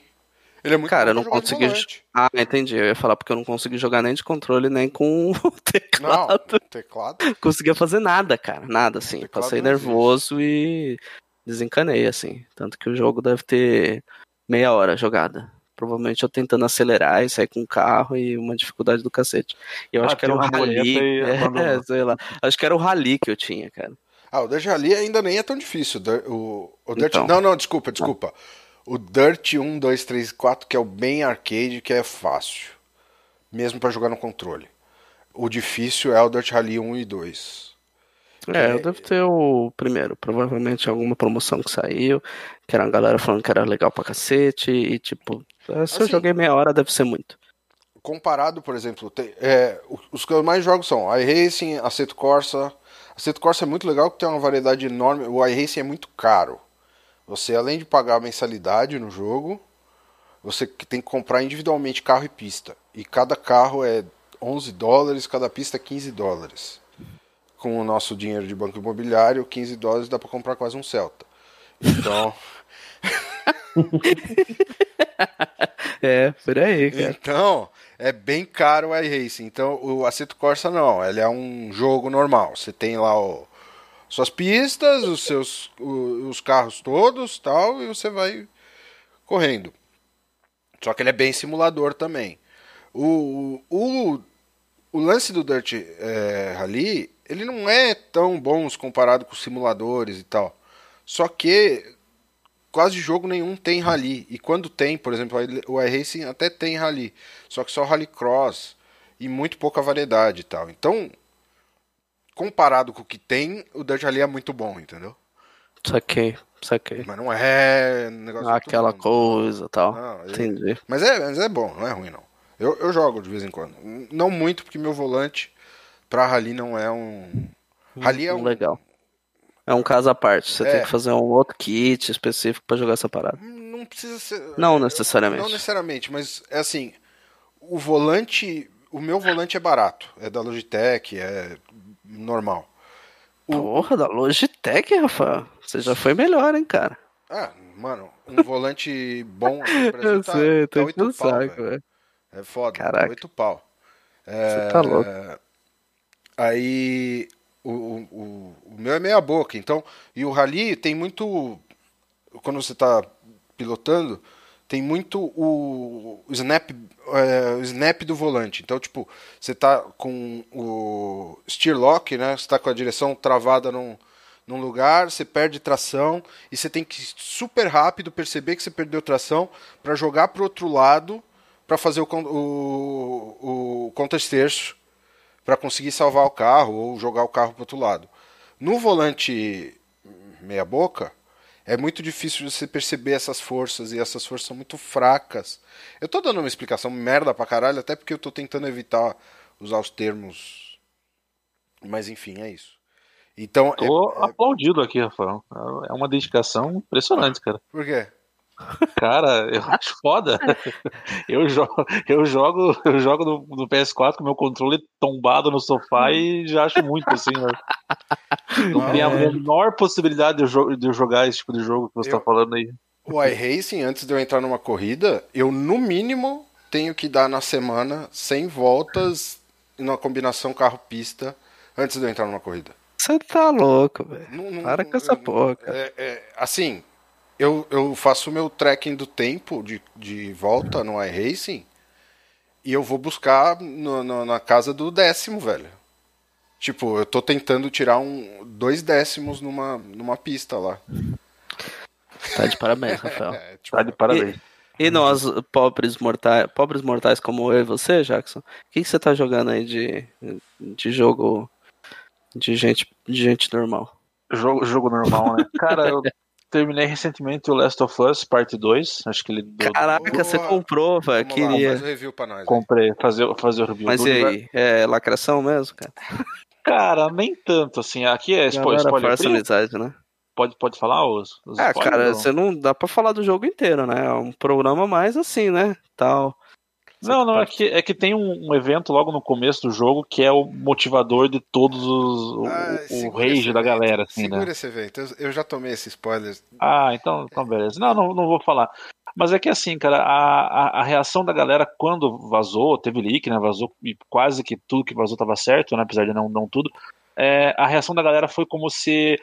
Ele é muito Cara, eu não consegui. Ah, entendi. Eu ia falar porque eu não consegui jogar nem de controle, nem com [laughs] o Não, teclado. teclado. conseguia fazer nada, cara. Nada, assim. Teclado Passei não existe. nervoso e desencanei, assim. Tanto que o jogo deve ter meia hora jogada. Provavelmente eu tentando acelerar e sair com o carro e uma dificuldade do cacete. E eu Ah, acho que era uma rally. e [laughs] É, abandonou. sei lá. Acho que era o rally que eu tinha, cara. Ah, o Dirt Rally ainda nem é tão difícil. O, o Dirt... Então. Não, não, desculpa, desculpa. O Dirt 1, 2, 3, 4, que é o bem arcade, que é fácil. Mesmo pra jogar no controle. O difícil é o Dirt Rally 1 e 2. É, eu devo ter o primeiro. Provavelmente alguma promoção que saiu. Que era a galera falando que era legal pra cacete. E tipo, é, se eu Assim, joguei meia hora, deve ser muito. Comparado, por exemplo, tem- é, os que eu mais jogo são iRacing, Assetto Corsa. Assetto Corsa é muito legal porque tem uma variedade enorme. O iRacing é muito caro. Você, além de pagar a mensalidade no jogo, você tem que comprar individualmente carro e pista. E cada carro é 11 dólares, cada pista é 15 dólares. Com o nosso dinheiro de banco imobiliário, 15 dólares dá para comprar quase um Celta. Então, [laughs] É, por aí, cara. Então, é bem caro o iRacing. Então, o Assetto Corsa não, ele é um jogo normal. Você tem lá o, suas pistas, os seus o- os carros todos, tal, e você vai correndo. Só que ele é bem simulador também. O, o, o lance do Dirt é, Rally, ele não é tão bom comparado com os simuladores e tal. Só que quase jogo nenhum tem rally. E quando tem, por exemplo, o iRacing até tem rally. Só que só rallycross e muito pouca variedade e tal. Então, comparado com o que tem, o Dirt Rally é muito bom, entendeu? Saquei, saquei. Mas não é negócio Aquela coisa e tal. Não, ele- Entendi. Mas é, mas é bom, não é ruim não. Eu, eu jogo de vez em quando. Não muito, porque meu volante pra rally não é um. Rally é um. Legal. É um caso à parte. Você É. tem que fazer um outro kit específico pra jogar essa parada. Não precisa ser. Não necessariamente. Não necessariamente, mas é assim. O volante. O meu volante é barato. É da Logitech, é normal. O- Porra, da Logitech, Rafael. Você já foi melhor, hein, cara. Ah, mano, um volante bom [laughs] Eu tá, sei, tá tô 8 enchendo o pau, saco, velho. É foda, Caraca. tá 8 pau. É, Você tá louco. Aí o, o, o- o meu é meia boca, então. E o rally tem muito. Quando você tá pilotando, tem muito o, o snap, é, o snap do volante. Então, tipo, você tá com o steer lock, né? Você tá com a direção travada num, num lugar, você perde tração e você tem que super rápido perceber que você perdeu tração para jogar pro outro lado para fazer o, o, o contra-esterço para conseguir salvar o carro ou jogar o carro para outro lado. No volante meia boca é muito difícil você perceber essas forças e essas forças são muito fracas. Eu tô dando uma explicação merda pra caralho, até porque eu tô tentando evitar usar os termos. Mas enfim, é isso. Então, é- Tô é- aplaudido aqui, Rafael. É uma dedicação impressionante, cara. por quê? Cara, eu acho foda. [laughs] Eu jogo, eu jogo, eu jogo no, no PS4 com meu controle tombado no sofá e já acho muito assim, né? [laughs] Não tem a menor possibilidade de eu, de eu jogar esse tipo de jogo que você Eu- tá falando aí. O iRacing, antes de eu entrar numa corrida, eu no mínimo tenho que dar na semana 100 voltas numa combinação carro-pista antes de eu entrar numa corrida. Você tá louco, velho. Para com essa porra, cara. É, é, assim, eu, eu faço o meu tracking do tempo de, de volta no iRacing e eu vou buscar no- no- na casa do décimo, velho. Tipo, eu tô tentando tirar um, dois décimos numa, numa pista lá. Tá de parabéns, [laughs] Rafael. É, tipo, Tá de parabéns. E nós, pobres mortais, pobres mortais como eu e você, Jackson, o que, que você tá jogando aí de, de jogo de gente, de gente normal? Jogo, jogo normal, né? Cara, eu [laughs] terminei recentemente o Last of Us Parte 2. Acho que ele. do- Caraca, Boa. você comprou, velho. lá, Queria. faz o review pra nós. Comprei, fazer, fazer o review. Mas do e universo. aí? É lacração mesmo, cara? Cara, nem tanto, assim. Aqui é spo Galera, spoiler força amizade, né? Pode, pode falar os, os Ah, cara, não? você não dá pra falar do jogo inteiro, né? É um programa mais assim, né? Tal. Não, não, é que, é que tem um, um evento logo no começo do jogo que é o motivador de todos os. o, Ah, o segura rage esse da evento, galera, assim, Segura né? esse evento. Eu, eu já tomei esse spoiler. Ah, então, então beleza. Não, não, não vou falar. Mas é que assim, cara, a, a, a reação da galera quando vazou, teve leak, né? Vazou e quase que tudo que vazou tava certo, né? Apesar de não, não tudo. É, a reação da galera foi como se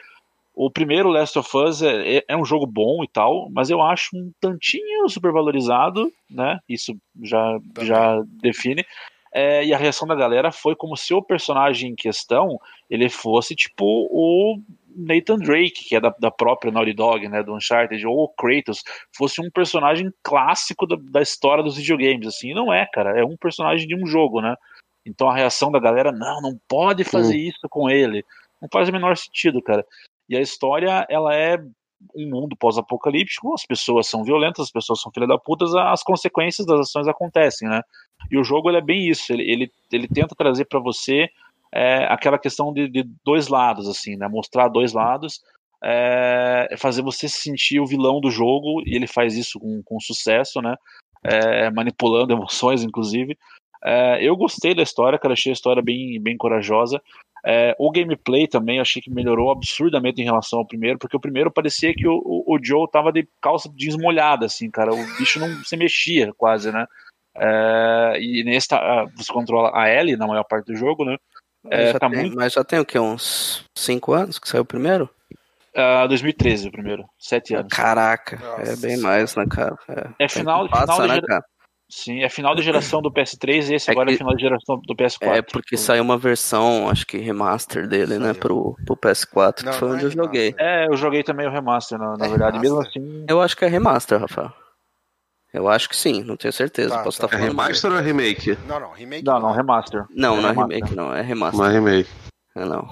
o primeiro Last of Us é, é- é um jogo bom e tal, mas eu acho um tantinho supervalorizado, né? Isso já, Também. já define. É, e a reação da galera foi como se o personagem em questão ele fosse tipo o Nathan Drake, que é da, da própria Naughty Dog, né, do Uncharted, ou o Kratos, fosse um personagem clássico da, da história dos videogames, assim, e não é, cara, é um personagem de um jogo, né, então a reação da galera, não, não pode fazer isso com ele, não faz o menor sentido, cara, e a história, ela é um mundo pós-apocalíptico, as pessoas são violentas, as pessoas são filha da puta, as consequências das ações acontecem, né, e o jogo, ele é bem isso, ele, ele, ele tenta trazer para você é, aquela questão de, de dois lados, assim, né? Mostrar dois lados, é, fazer você se sentir o vilão do jogo, e ele faz isso com, com sucesso, né? É, manipulando [laughs] emoções, inclusive. É, eu gostei da história, cara, achei a história bem, bem corajosa. É, o gameplay também achei que melhorou absurdamente em relação ao primeiro, porque o primeiro parecia que o, o, o Joe tava de calça jeans molhada, assim, cara. O bicho não se mexia quase, né? É, e nesse tá, você controla a Ellie na maior parte do jogo, né? É, já tá tem- muito. Mas já tem o quê? Uns 5 anos que saiu o primeiro? ah, 2013 o primeiro, sete anos. Caraca, Nossa é bem mais, né, cara? É, É final- passa, final de né, cara? Sim, é final de geração do PS3 e esse É agora é que- final de geração do PS4. É porque saiu uma versão, acho que remaster dele, né, Saiu. pro, pro PS4, Não, que foi não onde é eu joguei. É, eu joguei também o remaster, na, na É verdade. Mesmo remaster? assim, Eu acho que é remaster, Rafael. Eu acho que sim, não tenho certeza. Tá, Posso tá. estar É falando mais. remaster ou é remake? Não, não, remake. não, não, remaster. Não, não é remake, não, é remaster. Não é remake. É, não.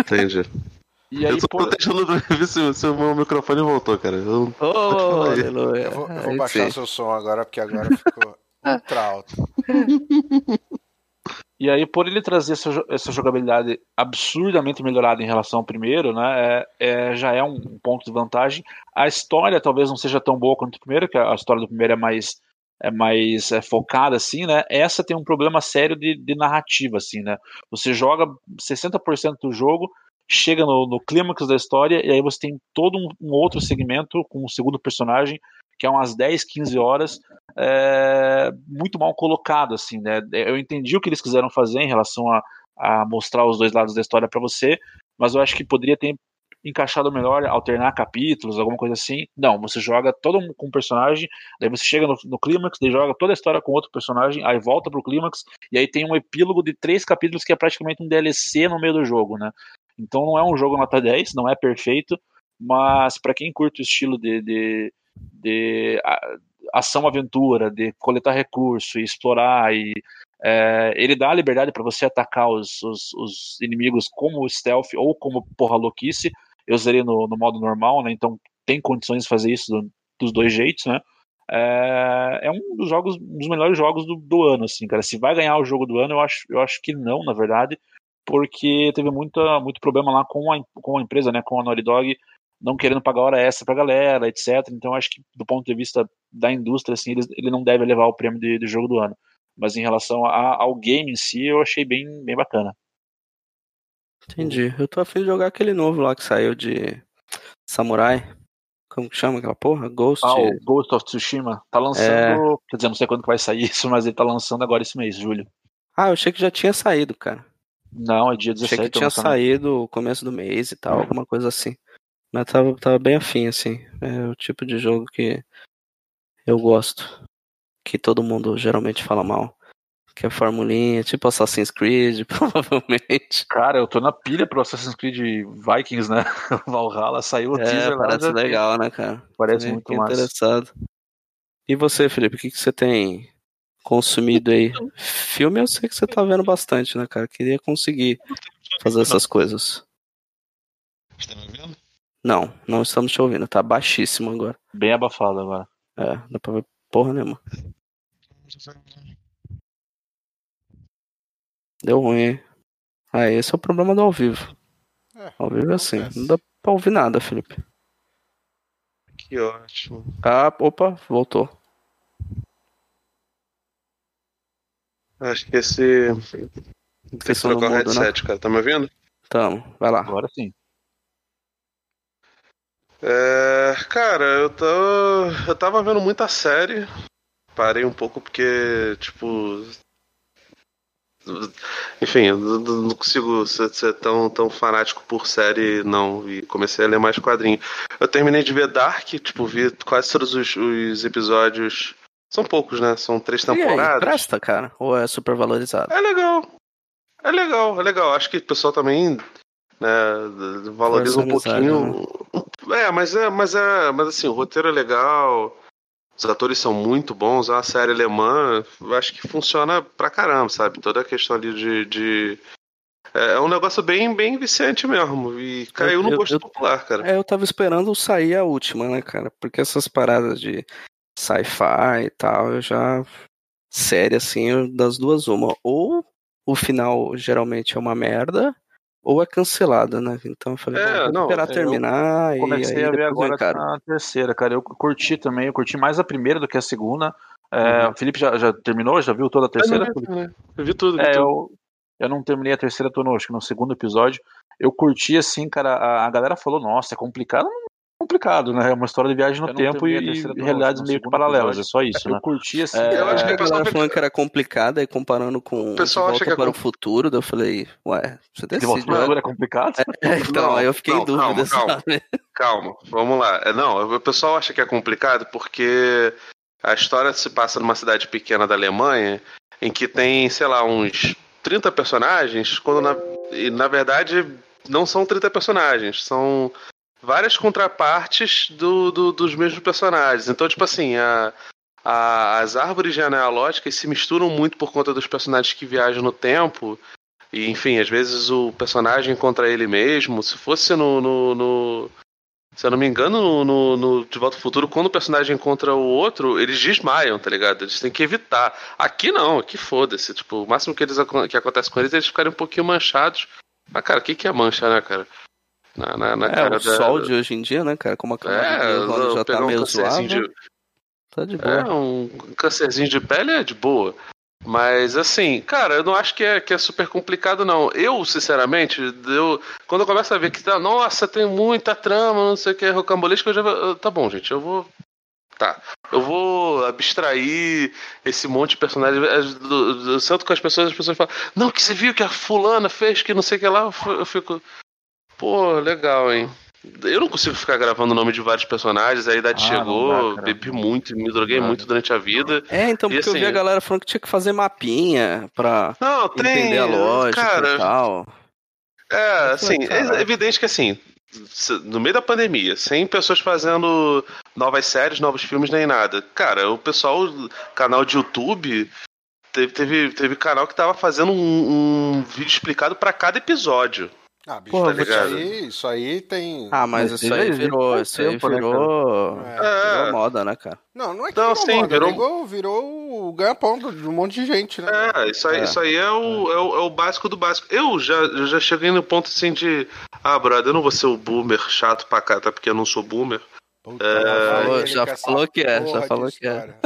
Entendi. [laughs] E aí, eu tô, pô, tô tentando [laughs] ver se, se o meu microfone voltou, cara. Eu- Oh. [laughs] Eu vou, eu vou baixar seu som agora, porque agora ficou [laughs] ultra alto. E aí, por ele trazer essa, essa jogabilidade absurdamente melhorada em relação ao primeiro, né, é, é- já é um ponto de vantagem. A história talvez não seja tão boa quanto o primeiro, que a história do primeiro é mais é mais é, focada assim, né? Essa tem um problema sério de, de narrativa, assim, né? Você joga 60% do jogo, chega no, no clímax da história e aí você tem todo um, um outro segmento com um segundo personagem que é umas 10, 15 horas é, muito mal colocado, assim, né? Eu entendi o que eles quiseram fazer em relação a, a mostrar os dois lados da história para você, mas eu acho que poderia ter encaixado melhor, alternar capítulos, alguma coisa assim. Não, você joga todo um, com um personagem, daí você chega no, no clímax, daí joga toda a história com outro personagem, aí volta pro clímax, e aí tem um epílogo de três capítulos que é praticamente um DLC no meio do jogo, né? Então não é um jogo nota 10, não é perfeito, mas para quem curte o estilo de, de, de ação-aventura, de coletar recurso e explorar e é, ele dá a liberdade para você atacar os, os, os inimigos como stealth ou como porra louquice. Eu zerei no, no modo normal, né? Então tem condições de fazer isso do- dos dois jeitos, né? É, é um dos jogos, um dos melhores jogos do, do ano, assim, cara. Se vai ganhar o jogo do ano, eu acho, eu acho que não, na verdade, porque teve muita, muito problema lá com a, com a empresa, né? Com a Naughty Dog não querendo pagar hora extra pra galera, etc. Então acho que do ponto de vista da indústria, assim, ele, ele não deve levar o prêmio de, de jogo do ano. Mas em relação a- ao game em si, eu achei bem, bem bacana. Entendi. Eu tô afim de jogar aquele novo lá que saiu de Samurai. Como que chama aquela porra? Ghost. Ah, o Ghost of Tsushima tá lançando. Quer dizer, não sei quando que vai sair isso, [laughs] mas ele tá lançando agora esse mês, julho. Ah, eu achei que já tinha saído, cara. Não, é dia Achei 17. que tinha saído começo do mês e tal, alguma coisa assim. Mas tava, tava bem afim, assim. É o tipo de jogo que eu gosto. Que todo mundo geralmente fala mal. Que é formulinha, tipo Assassin's Creed, [laughs] provavelmente. Cara, eu tô na pilha pro Assassin's Creed Vikings, né? [laughs] Valhalla saiu o É, teaser lá. parece legal, né, cara? Parece Fiquei muito massa. interessado. E você, Felipe, o que, que você tem consumido aí? Filme eu sei que você tá vendo bastante, né, cara? Queria conseguir fazer essas coisas. Tá me ouvindo? Não, não estamos te ouvindo, tá baixíssimo agora. Bem abafado agora. É, dá pra ver porra nenhuma. Deu ruim, hein? Ah, esse é o problema do ao vivo. É, Ao vivo é assim, acontece. não dá pra ouvir nada, Felipe. Que ótimo. Ah, opa, voltou. Acho que esse. Tem que trocar o mudo, né? headset, cara. Tá me ouvindo? Tamo, vai lá. Agora sim. É, cara, eu tô. Eu tava vendo muita série. Parei um pouco porque, tipo. Enfim, eu não não consigo ser, ser tão, tão fanático por série, não. E comecei a ler mais quadrinhos. Eu terminei de ver Dark, tipo, vi quase todos os, os episódios. São poucos, né? São três E aí, temporadas. presta, cara? Ou é super valorizado? É legal. É legal, é legal. Acho que o pessoal também né, valoriza um a pouquinho. É, mas é, mas é, mas assim, o roteiro é legal. Os atores são muito bons, é uma série alemã, acho que funciona pra caramba, sabe? Toda a questão ali de. de- É é um negócio bem, bem viciante mesmo. E caiu Eu- no gosto eu- popular, cara. É, eu tava esperando sair a última, né, cara? Porque essas paradas de sci-fi e tal, eu já. Série, assim, eu- das duas, uma. Ou o final geralmente é uma merda, ou é cancelada, né? Então eu falei, É, vou não, esperar eu terminar e Comecei aí a ver agora a terceira, cara. Eu curti também, eu curti mais a primeira do que a segunda. É, O Felipe já, já terminou? Já viu toda a terceira? Eu, não vi, né? eu vi tudo. Vi É, tudo. eu, eu não terminei a terceira, tô no, acho que no segundo episódio. Eu curti, assim, cara, a, a galera falou, nossa, é complicado. É complicado, né? É uma história de viagem no Eu tempo e, e realidades meio que paralelas, é só isso, Eu né? curti assim. É, Eu acho que a o fica- falando que era complicada e comparando com O pessoal acha Volta que é para o Futuro, daí eu falei, ué, você De volta decide. pro né? futuro é complicado? [laughs] então, Não, aí eu fiquei não, em dúvida, calma, calma. sabe? Calma, vamos lá. É, Não, o pessoal acha que é complicado porque a história se passa numa cidade pequena da Alemanha em que tem, sei lá, uns 30 personagens, quando na, e, na verdade não são 30 personagens, são várias contrapartes do, do- dos mesmos personagens. Então, tipo assim, a- a- as árvores genealógicas se misturam muito por conta dos personagens que viajam no tempo. E, enfim, às vezes o personagem contra ele mesmo. Se fosse no. no- no- se eu não me engano, no, no- De Volta ao Futuro, quando o personagem encontra o outro, eles desmaiam, tá ligado? Eles têm que evitar. Aqui não, aqui foda-se. Tipo, o máximo que, eles, que acontece com eles é eles ficarem um pouquinho manchados. Mas, cara, o que, que é mancha, né, cara? Na, na, na É, cara o da- sol de hoje em dia, né, cara? Como a camada É, de ozônio já tá um meio zoada, de, tá de boa. é, um câncerzinho de pele é de boa. Mas assim, cara, eu não acho que é, que é super complicado, não. Eu, sinceramente, eu, quando eu começo a ver que tá, nossa, tem muita trama, não sei o que, rocambolesco, eu já. eu- Tá bom, gente, eu vou. Tá. Eu vou abstrair esse monte de personagens. é, Do, do, tanto com as pessoas, as pessoas falam, não, que você viu que a fulana fez, que não sei o que lá, eu eu fico. Pô, legal, hein? Eu não consigo ficar gravando o nome de vários personagens, a idade Ah, chegou, dá, cara. bebi muito, me droguei dá. muito durante a vida. É, então, porque eu vi a assim, galera falando que tinha que fazer mapinha pra Não, tem. entender a lógica cara, e tal. é, assim, é evidente que assim, no meio da pandemia, sem pessoas fazendo novas séries, novos filmes, nem nada. Cara, o pessoal, canal de YouTube, teve, teve, teve canal que tava fazendo um, um vídeo explicado pra cada episódio. Ah, bicho, Porra, isso, ligado? aí, isso aí tem. Ah, mas, Mas isso aí existe virou, isso aí tempo, né, virou, É. virou moda, né, cara? Não, não é que Não, virou sim, moda, virou- virou, virou o ganha-pão de um monte de gente, né? É, isso aí, É. Isso aí é, o, é, o, é o básico do básico. Eu já, eu já cheguei no ponto assim de. Ah, brother, eu não vou ser o boomer chato pra cá, até porque eu não sou boomer. Puta, É, já falou que é, já falou que é. história.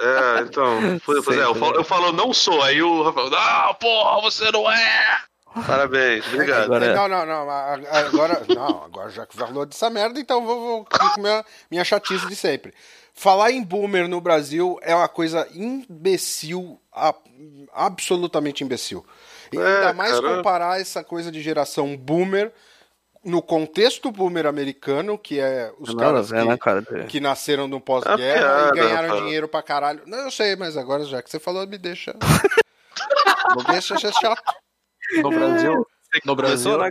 É, então. Pois, pois é, eu falo, né? eu falo, não sou. Aí o Rafael, não, porra, você não é! Parabéns, obrigado. Agora- Não, não, não. a- Agora, não, agora já que falou dessa merda, então eu vou, vou com minha, minha chatice de sempre. Falar em boomer no Brasil é uma coisa imbecil, a- absolutamente imbecil. E É, ainda mais cara. comparar essa coisa de geração boomer no contexto boomer americano, que é os a caras ver, que, né, cara? que nasceram no É pós-guerra piada, e ganharam dinheiro pra caralho. Não, eu sei, mas agora já que você falou, me deixa. [laughs] Não deixa ser chato. No Brasil, no Brasil, né,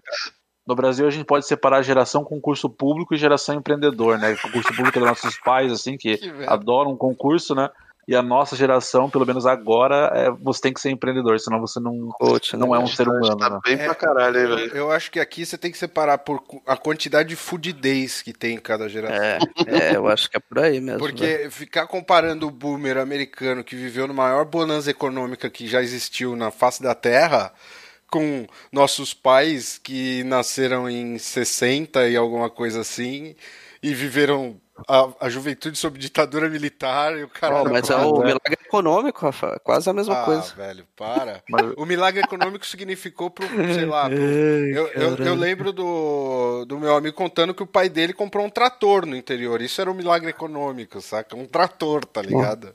no Brasil a gente pode separar geração concurso público e geração empreendedor, né? Concurso público é dos nossos pais, assim, que Que adoram um concurso, né? E a nossa geração, pelo menos agora, é, você tem que ser empreendedor, senão você não, né, não é um ser humano, Tá né? bem pra caralho, hein, velho. Eu acho que aqui você tem que separar por a quantidade de fudidez que tem em cada geração. É, é, eu acho que é por aí mesmo. velho. Porque ficar comparando o boomer americano que viveu no maior bonança econômica que já existiu na face da Terra com nossos pais que nasceram em 60 e alguma coisa assim e viveram a, a juventude sob ditadura militar e o cara. Ó, mas é [laughs] o milagre econômico, Rafa. é Quase a mesma ah, coisa. velho, para. [laughs] Mas- O milagre econômico significou pro, sei lá, pro- eu, eu, eu lembro do, do meu amigo contando que o pai dele comprou um trator no interior. Isso era um milagre econômico, saca? Um trator, tá ligado?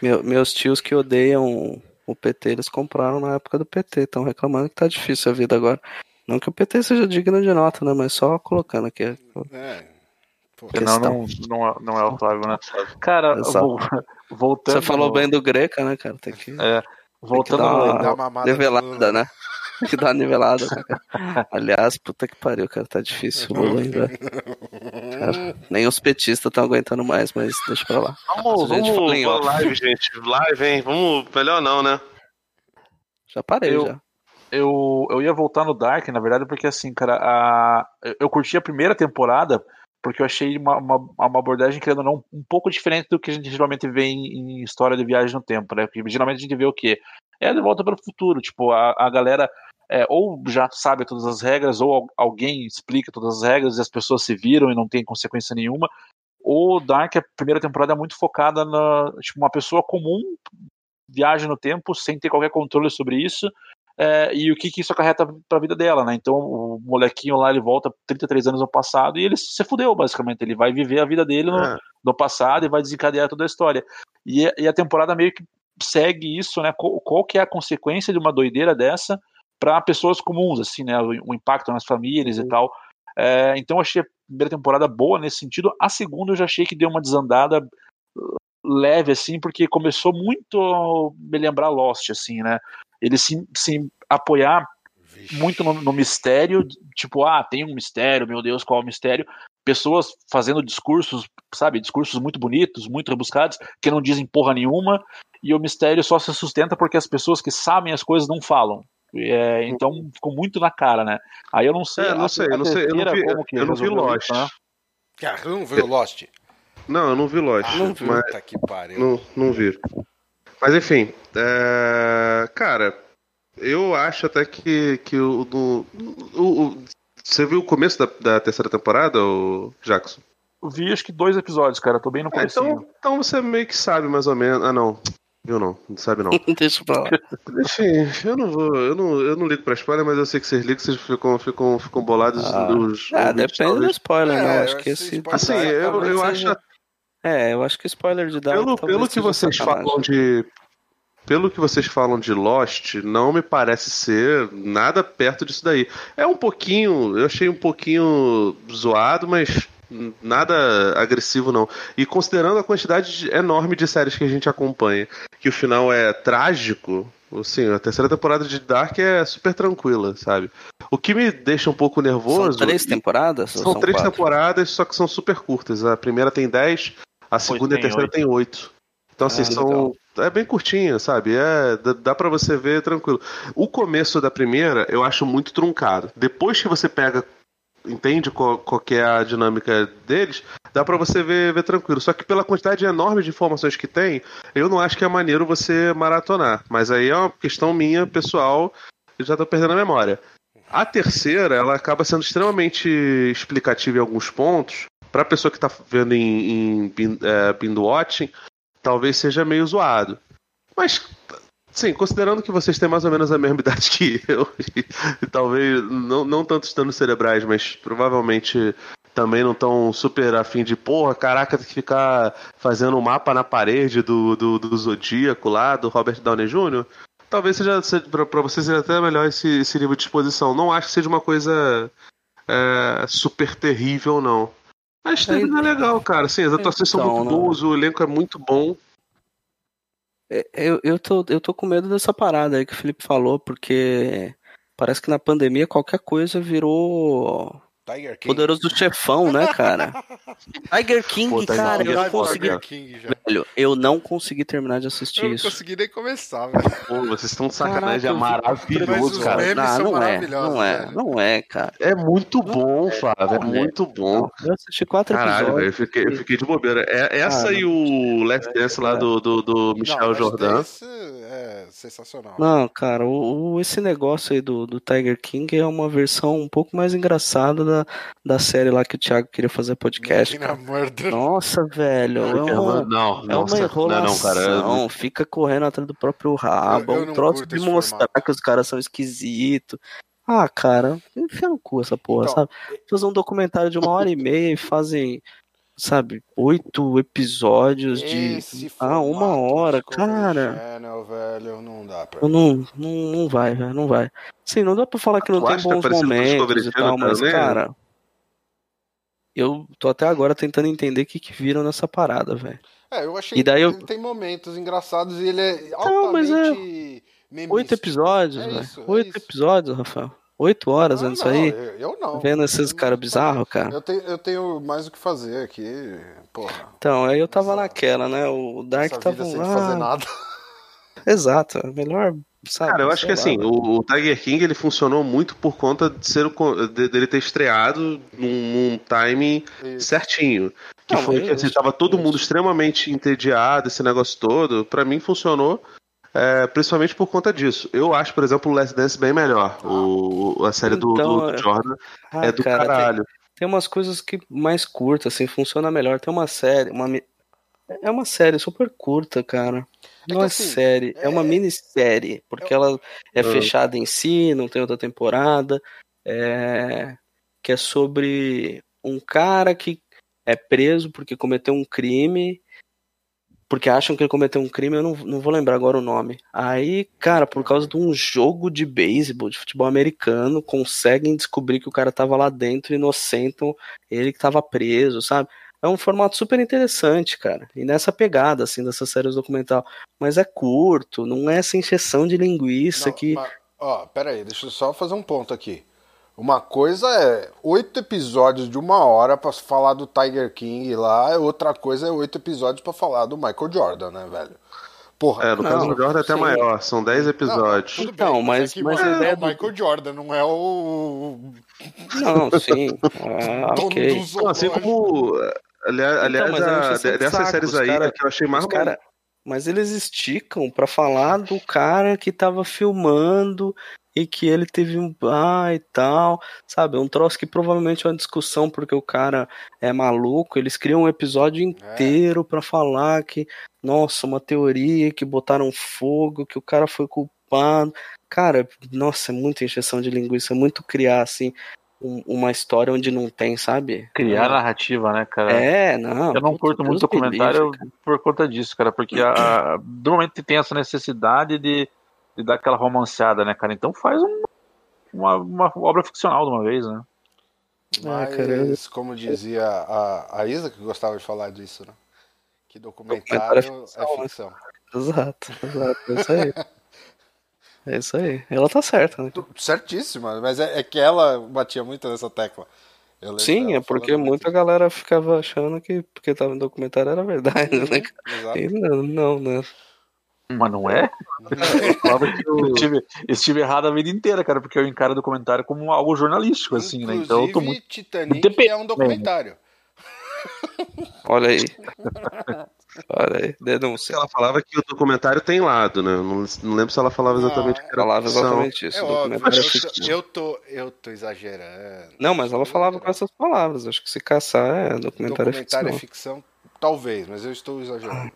Meu- meus tios que odeiam o PT, eles compraram na época do PT. Estão reclamando que tá difícil a vida agora. Não que o PT seja digno de nota, né? Mas só colocando aqui. É. Senão não, não, é, não é o Flávio, né? Cara, vou- voltando. Você falou bem do Greca, né, cara? Tem que, É, voltando dar no- uma- Dá uma mamada nivelada, né? Tem que dar uma nivelada. cara? Aliás, puta que pariu, cara. Tá difícil o [laughs] Lula ainda. [laughs] Nem os petistas estão aguentando mais, mas deixa pra lá. Vamos, A gente vamos em live, gente. Live, hein? Vamos. Melhor não, né? Já parei, Eu- já. eu, eu ia voltar no Dark, na verdade, porque assim, cara, a, eu- eu curti a primeira temporada porque eu achei uma, uma, uma abordagem, querendo ou não, um pouco diferente do que a gente geralmente vê em, em história de viagem no tempo, né? Porque geralmente a gente vê o quê? É de volta para o futuro, tipo, a, a galera é, ou já sabe todas as regras, ou al- alguém explica todas as regras e as pessoas se viram e não tem consequência nenhuma, O Dark, a primeira temporada é muito focada na. Tipo, uma pessoa comum viaja no tempo sem ter qualquer controle sobre isso. é, e o que, que isso acarreta pra vida dela, né? Então o molequinho lá ele volta 33 anos no passado e ele se fudeu, basicamente. Ele vai viver a vida dele no, É. no passado e vai desencadear toda a história. E, e a temporada meio que segue isso, né? Qual, qual que é a consequência de uma doideira dessa para pessoas comuns, assim, né? O, o impacto nas famílias e tal. É, então achei a primeira temporada boa nesse sentido. A segunda eu já achei que deu uma desandada uh, leve, assim, porque começou muito a me lembrar Lost, assim, né? Ele se, se apoiar Vixe. muito no, no mistério, tipo, ah, tem um mistério, meu Deus, qual é o mistério? Pessoas fazendo discursos, sabe, discursos muito bonitos, muito rebuscados, que não dizem porra nenhuma, e o mistério só se sustenta porque as pessoas que sabem as coisas não falam. É, então ficou muito na cara, né? Aí eu não sei. É, não sei, a eu não sei, eu não vi, eu não vi Lost. isso, né? Cara, não viu Lost? Não, eu não vi Lost. Ah, não vi. mas Puta que pariu. não, não vi. Mas enfim, é, cara, eu acho até que, que o, do- o- o- Você viu o começo da, da terceira temporada, o Jackson? Eu vi acho que dois episódios, cara. Tô bem no Ah, começo. então, então você meio que sabe mais ou menos. Ah, não. Viu não? Não sabe não. [laughs] Deixa pra lá. Enfim, eu não vou. Eu não, eu não ligo pra spoiler, mas eu sei que vocês ligam, vocês ficam, ficam, ficam bolados. Ah. os Ah, depende do talvez. spoiler, É, não. eu Acho que esse. spoiler Assim, eu, eu seja- acho. É, eu acho que spoiler de Dark. Pelo, pelo que vocês sacanagem. falam de. Pelo que vocês falam de Lost, não me parece ser nada perto disso daí. É um pouquinho. Eu achei um pouquinho zoado, mas nada agressivo, não. E considerando a quantidade de- enorme de séries que a gente acompanha, que o final é trágico. Assim, a terceira temporada de Dark é super tranquila, sabe? O que me deixa um pouco nervoso. São três temporadas? ou São três quatro? temporadas, só que são super curtas. A primeira tem 10, a segunda e a tem terceira oito. tem 8. Então, assim, Ah, são. legal. É bem curtinha, sabe? É, dá, dá para você ver tranquilo. O começo da primeira eu acho muito truncado. Depois que você pega, entende qual, qual é a dinâmica deles, dá pra você ver, ver tranquilo. Só que pela quantidade enorme de informações que tem, eu não acho que é maneiro você maratonar. Mas aí é uma questão minha, pessoal, eu já tô perdendo a memória. A terceira, ela acaba sendo extremamente explicativa em alguns pontos. Pra pessoa que tá vendo em, em bin- é, binge watching, talvez seja meio zoado. Mas, sim, considerando que vocês têm mais ou menos a mesma [laughs] idade que eu, e, e talvez não, não tantos danos cerebrais, mas provavelmente também não estão super afim de, porra, caraca, tem que ficar fazendo um mapa na parede do, do, do Zodíaco lá, do Robert Downey Jr., talvez seja, seja pra, pra vocês seja até melhor esse, esse nível de exposição. Não acho que seja uma coisa é, super terrível, não. Mas É, é legal, cara. Sim, as atuações são então, muito né? boas, o elenco é muito bom. É, Eu, eu, tô, eu tô com medo dessa parada aí que o Felipe falou, porque parece que na pandemia qualquer coisa virou Tiger King. poderoso chefão, né, cara? [laughs] Tiger King, Pô, Tiger cara, eu é não consegui. cara. King já. Velho, eu não consegui terminar de assistir Eu não isso. consegui nem começar, velho. Pô, vocês estão de sacanagem, é Caraca, Mas maravilhoso, os cara. Não, não é, não é, velho. não é, cara. É muito bom, Flávio, é é. muito bom. Eu assisti quatro Caralho, velho, eu episódios. fiquei, eu fiquei de bobeira. É, essa Ah, e o Last Dance lá do, do, do Michel Não, Jordan. Esse é sensacional. Não, cara, o, o- esse negócio aí do, do Tiger King é uma versão um pouco mais engraçada da, da série lá que o Thiago queria fazer podcast. Nossa, velho, é uma, Não, é nossa, uma enrolação, não, cara. fica correndo atrás do próprio rabo, Eu- eu é um não troço de mostrar formato. que os caras são esquisitos. Ah, cara, enfia no cu essa porra, Então, sabe? Fazer um documentário de uma hora e meia e fazem, sabe, oito episódios de. Esse Ah, uma hora, cara. Channel, velho, não dá pra. Eu não, não, não vai, velho, não vai. Sim, não dá pra falar que não Tu tem é bons momentos e tal, mas, também? cara. Eu tô até agora tentando entender o que, que viram nessa parada, velho. É, eu achei E daí que eu- ele tem momentos engraçados e ele é Não, mas é- altamente memístico. Oito episódios, É velho. é Oito isso. episódios, Rafael. Oito horas Ah, vendo isso não, aí. Eu, eu não. Vendo esses caras bizarros, cara. Eu tenho, eu tenho mais o que fazer aqui, porra. Então, aí eu tava Essa- naquela, né? O Dark Essa tava vida sem lá. fazer nada. [laughs] Exato, é melhor, sabe? Cara, eu acho que lá, assim, velho. o, Tiger King ele funcionou muito por conta de ser o, de- dele ter estreado num, num timing Isso. certinho. Que Não, foi que assim, isso, tava todo isso. mundo extremamente entediado, esse negócio todo. Pra mim funcionou. É, principalmente por conta disso. Eu acho, por exemplo, o Last Dance bem melhor. O, a série do, Então, do é- Jordan Ah, é do cara, tem- caralho. tem umas coisas que mais curtas, assim, funciona melhor. Tem uma série, uma é uma série super curta, cara. É Não é assim, série, é uma é- minissérie, porque ela é Ah. fechada em si, não tem outra temporada, é, que é sobre um cara que é preso porque cometeu um crime, porque acham que ele cometeu um crime, eu não, não vou lembrar agora o nome. Aí, cara, por causa de um jogo de beisebol, de futebol americano, conseguem descobrir que o cara tava lá dentro e inocentam ele que tava preso, sabe? É um formato super interessante, cara. E nessa pegada, assim, dessas séries documental. Mas é curto, não é essa encheção de linguiça Não, que. mas, ó, pera aí, deixa eu só fazer um ponto aqui. Uma coisa é oito episódios de uma hora pra falar do Tiger King lá, outra coisa é oito episódios pra falar do Michael Jordan, né, velho? Porra. É, no Não, caso do Jordan é até sim. maior, são 10 Não, episódios. tudo Então, bem, mas- é que, mas mano, a ideia é o do- Michael Jordan, não é o Não, sim. [laughs] Ah, dono ok. do Não, assim como. Aliás, aliás mas é uma a- de dessas saco, séries aí, cara- que eu achei mais cara, mas eles esticam pra falar do cara que tava filmando e que ele teve um ah e tal, sabe? É um troço que provavelmente é uma discussão porque o cara é maluco. Eles criam um episódio inteiro pra falar que, nossa, uma teoria que botaram fogo, que o cara foi culpado. Cara, nossa, é muita encheção de linguiça, é muito criar assim um- uma história onde não tem, sabe? Criar Ah, narrativa, né, cara? É, não. Eu não curto Deus muito documentário livre, cara. por conta disso, cara, porque a, a- normalmente tem essa necessidade de, de dar aquela romanceada, né, cara? Então faz um- uma, uma obra ficcional de uma vez, né? Ah, Mas, caramba. como dizia a, a Isa, que gostava de falar disso, né? Que Documentário documentário é é ficção, né? ficção. Exato, exato. É isso aí. [laughs] É isso aí. Ela tá certa, né? Certíssima, mas é, é que ela batia muito nessa tecla. Sim, é porque muita galera ficava achando que porque tava no documentário era verdade, né? disso. Exato. E não, não, né? Mas não é? [laughs] Eu falava que eu estive, estive errado a vida inteira, cara, porque eu encaro documentário como algo jornalístico, assim, né? Então eu tô Inclusive, muito. Titanic Depende- é um documentário. Olha aí. [laughs] Olha aí, denúncia. ela falava que o documentário tem lado, né? Não, não lembro se ela falava exatamente que era Falava exatamente isso. É óbvio, documentário é eu eu, tô, eu tô exagerando. Não, mas ela falava com essas palavras. Acho que se caçar é documentário, Documentário é é ficção. ficção, talvez, mas eu estou exagerando.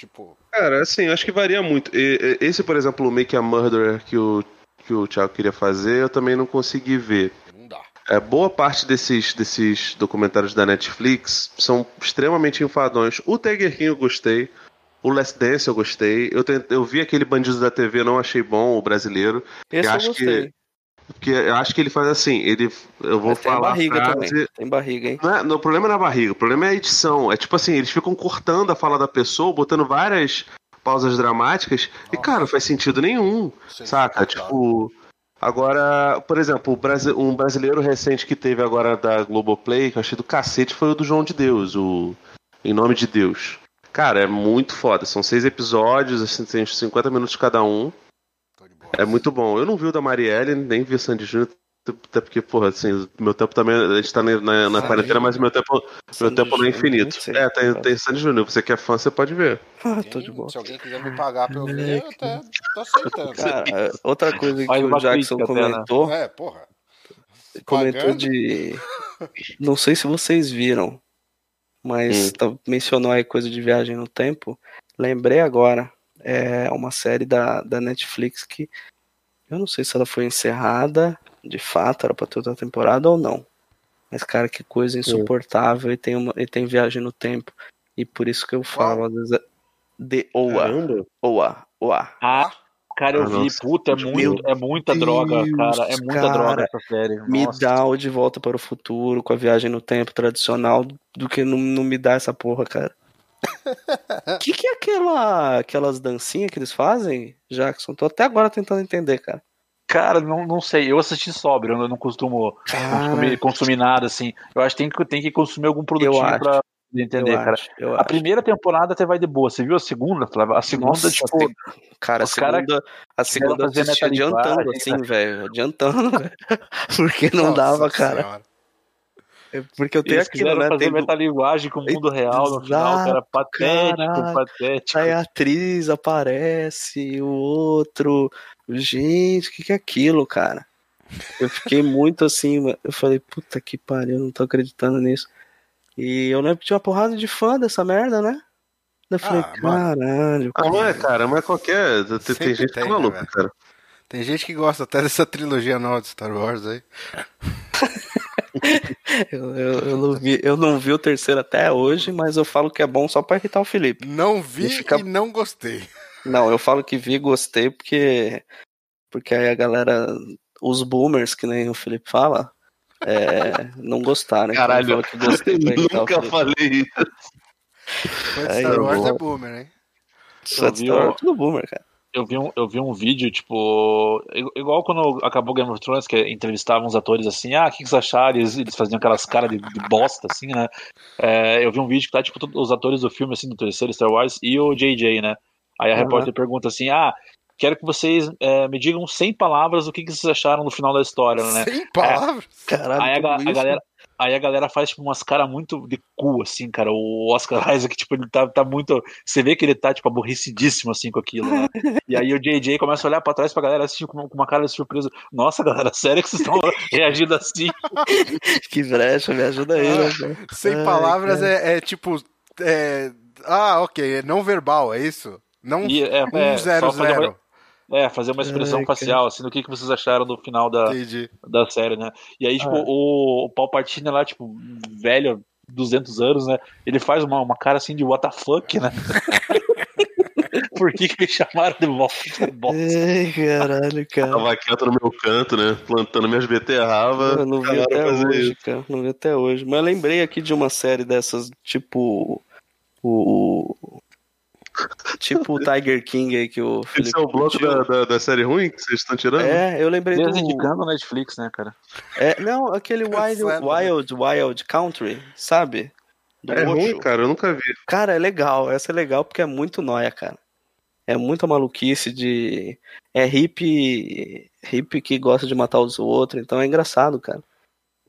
Tipo, Cara, assim, acho que varia muito. E- e- Esse, por exemplo, o Make a Murderer que o, que o Thiago queria fazer, eu também não consegui ver. não dá. É, boa parte desses, desses documentários da Netflix são extremamente enfadões. O Tiger King eu gostei. O Last Dance eu gostei. Eu, tentei- eu vi aquele Bandidos da TV, não achei bom, o brasileiro. Esse eu, acho gostei. Porque eu acho que ele faz assim, ele. Eu vou Mas tem falar. a barriga frase, também. Tem barriga, hein? Não, é, não, o problema não é a barriga, o problema é a edição. É tipo assim, eles ficam cortando a fala da pessoa, botando várias pausas dramáticas, e Nossa. cara, não faz sentido nenhum. É Saca? insuportável. Tipo. Agora, por exemplo, um brasileiro recente que teve agora da Globoplay, que eu achei do cacete, foi o do João de Deus, o Em Nome de Deus. Cara, é muito foda. São seis episódios, assim, tem uns 50 minutos cada um. É muito bom. Eu não vi o da Marielle, nem vi o Sandy Júnior, até porque, porra, assim, meu tempo também. A gente tá na, na, quarentena, mas meu tempo, meu tempo não é infinito. sei. É, tem, tem Sandy Júnior. Você que é fã, você pode ver. [laughs] Ah, tô de boa. Se alguém quiser me pagar pra eu ver, eu até tô aceitando. Cara, outra coisa que Faz o Jackson né? comentou, É, porra. comentou Pagando? de. Não sei se vocês viram, mas Hum. tá- mencionou aí coisa de viagem no tempo. Lembrei agora. É uma série da, da Netflix que eu não sei se ela foi encerrada de fato, era pra ter outra temporada ou não. Mas, cara, que coisa insuportável. E tem, uma, e tem viagem no tempo. E por isso que eu falo, às vezes. É... The OA. Caramba. OA. OA. Ah, cara, eu Ah, vi. nossa. Puta, é, muito, é muita droga, Deus, cara. É muita cara. droga essa série. Me Nossa. dá o De Volta para o Futuro com a viagem no tempo tradicional do que não, não me dá essa porra, cara. O que, que é aquela, aquelas dancinhas que eles fazem, Jackson? Tô até agora tentando entender, cara. Cara, não, não sei. Eu assisti sóbrio, eu não costumo consumir, consumir nada, assim. Eu acho que tem que, tem que consumir algum produtinho acho. pra entender, eu cara. acho, eu A acho. primeira temporada até vai de boa. Você viu a segunda, Flávio? A segunda, Nossa, tipo, tem- Cara, a segunda, a segunda eu fazer assisti adiantando, assim, velho. Adiantando, [laughs] velho. Porque não Nossa dava, cara. Senhora. É Porque eu tenho eles aquilo, né? fazer Tem metalinguagem com o mundo real no final, cara. Patético, caralho. patético. Aí a atriz aparece, o outro. Gente, o que, que é aquilo, cara? Eu fiquei muito assim, eu falei, puta que pariu, eu não tô acreditando nisso. E eu lembro que tinha uma porrada de fã dessa merda, né? Eu falei, Ah, caralho. Ah, não é, cara, mas qualquer. Tem, tem gente que tem, é né, maluca, velho? cara. Tem gente que gosta até dessa trilogia nova de Star Wars aí. [laughs] [laughs] Eu, eu, eu não vi, eu não vi o terceiro até hoje, mas eu falo que é bom só pra irritar o Felipe. Não vi E fica- e não gostei. Não, eu falo que vi e gostei porque. Porque aí a galera. Os boomers, que nem o Felipe fala, é, [laughs] não gostaram. Então eu Caralho, falo que gostei nunca Felipe. falei isso. Aí Star eu Wars é boomer, hein? Só Star Wars, tudo boomer, cara. Eu vi, um, eu vi um vídeo, tipo. igu- Igual quando acabou Game of Thrones, que entrevistavam os atores assim, ah, o que, que vocês acharam? Eles, eles faziam aquelas caras de, de bosta, assim, né? É, eu vi um vídeo que tá, tipo, todos os atores do filme, assim, do terceiro Star Wars e o JJ, né? Aí a Aham. repórter pergunta assim, ah, quero que vocês é, me digam sem palavras o que, que vocês acharam no final da história, né? Sem palavras. Caralho, Aí a, a galera, aí a galera faz tipo, umas caras muito de cu, assim, cara. O Oscar [laughs] Isaac, tipo, ele tá, tá muito. Você vê que ele tá, tipo, aborrecidíssimo, assim, com aquilo, né? E aí o JJ começa a olhar pra trás pra galera assim, com uma, com uma cara de surpresa. Nossa, galera, [laughs] sério que vocês estão [laughs] reagindo assim? Que brecha, me ajuda aí, né, cara? Sem Ai, palavras é, é tipo. é- Ah, ok. É não verbal, é isso? Não E, é, é, um zero só fazer uma- zero. É, fazer uma expressão Ai, cara. facial, assim, do que, que vocês acharam do final da, Entendi. da série, né? E aí, tipo, Ah. o, o Palpatine lá, tipo, velho, 200 anos, né? Ele faz uma, uma cara assim de what the fuck, né? [laughs] Por que, que me chamaram de volta? Bosta. Ai, caralho, cara. Tava quieto no meu canto, né? Plantando minhas beterrabas. Eu não vi até hoje, isso. cara. Não vi até hoje. Mas eu lembrei aqui de uma série dessas, tipo. O. Tipo o Tiger King aí que o Esse Felipe é o bloco da, da, da série ruim que vocês estão tirando? É, eu lembrei do. Eles indicando o Netflix, né, cara? É, não, aquele Wild, né? Wild, Wild Country, sabe? Do É ruim, cara, eu nunca vi. Cara, é legal. Essa é legal porque é muito nóia, cara. É muita maluquice de. É hippie. hippie que gosta de matar os outros, então é engraçado, cara.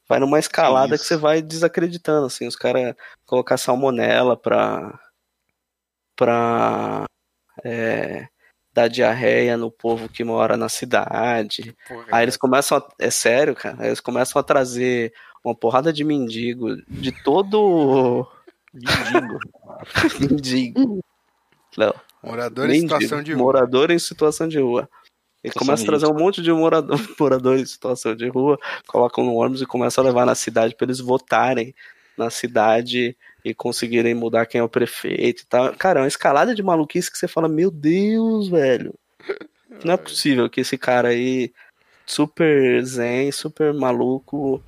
Vai numa escalada que, você vai desacreditando, assim. Os caras colocar salmonela pra. Pra. É, dar diarreia no povo que mora na cidade. Porra, Aí eles começam a. É sério, cara. Aí eles começam a trazer uma porrada de mendigo de todo. Mendigo. [laughs] mendigo. Não. Morador em mendigo, situação de rua. Morador em situação de rua. Ele começa a trazer um monte de morador, [laughs] morador em situação de rua, colocam no ônibus e começa a levar na cidade para eles votarem na cidade e conseguirem mudar quem é o prefeito e tal. Cara, é uma escalada de maluquice que você fala, meu Deus, velho. [laughs] Não é possível que esse cara aí, super zen, super maluco,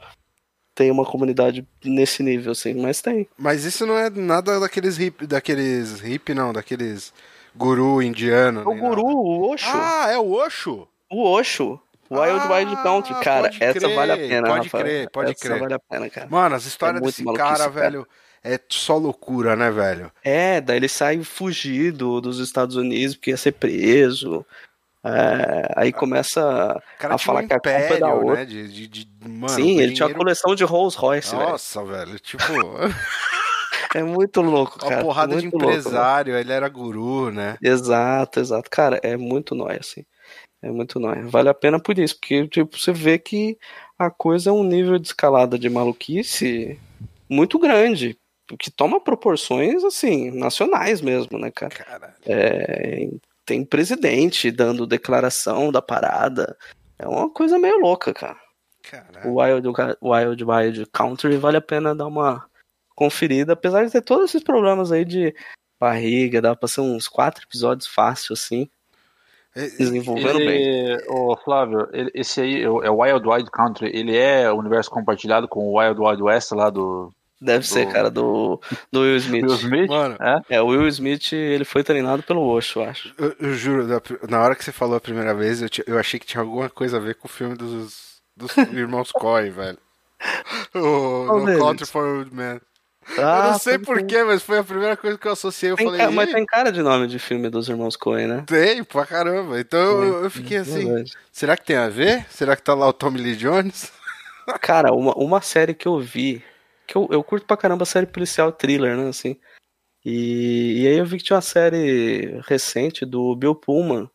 tenha uma comunidade nesse nível, assim. Mas tem. Mas isso não é nada daqueles hip, daqueles hip não, daqueles guru indiano. O nem guru, nada. o Osho. Ah, é o Osho? O Osho. Wild Ah, Wild Country, cara. Essa crer, vale a pena, pode Rafael. crer, pode essa crer. vale a pena, cara. Mano, as histórias É desse cara, cara. Velho, é só loucura, né, velho? É, daí ele sai fugido dos Estados Unidos porque ia ser preso. É, aí começa O cara a falar um que a culpa é da império, outra. né? De, de, de- mano, Sim, ele tinha uma dinheiro- coleção de Rolls Royce, velho. Nossa, velho, tipo, [laughs] É muito louco, [laughs] uma cara. porrada de muito louco, empresário, ele era guru, né? velho. Exato, exato. Cara, é muito nóia, assim. É muito nóia. Vale a pena por isso, porque, tipo, você vê que a coisa é um nível de escalada de maluquice muito grande. Que toma proporções, assim, nacionais mesmo, né, cara? Caralho. É, tem presidente dando declaração da parada. É uma coisa meio louca, cara. Caralho. O Wild, Wild Wild Country vale a pena dar uma conferida, apesar de ter todos esses problemas aí de barriga, dá pra ser uns quatro episódios fácil, assim, desenvolvendo bem. Ele, ô, Flávio, ele- esse aí é o Wild Wild Country, ele é o universo compartilhado com o Wild Wild West lá do Deve ser, do- cara, do, do Will Smith. Will Smith? Mano, É? É, o Will Smith, ele foi treinado pelo Osho, eu acho. eu, eu juro, na hora que você falou a primeira vez, eu, eu achei que tinha alguma coisa a ver com o filme dos, dos [laughs] irmãos Coen, velho. O Qual No? Country for Old eu Ah, não sei porquê, mas foi a primeira coisa que eu associei. Eu Tem falei, ca- mas "Ih, tem cara de nome de filme dos irmãos Coen, né? tem pra caramba. Então eu, eu fiquei assim, Verdade. será que tem a ver? Será que tá lá o Tommy Lee Jones? Cara, uma, uma série que eu vi, que eu, eu curto pra caramba série policial thriller, né, assim. E, e aí eu vi que tinha uma série recente do Bill Pullman,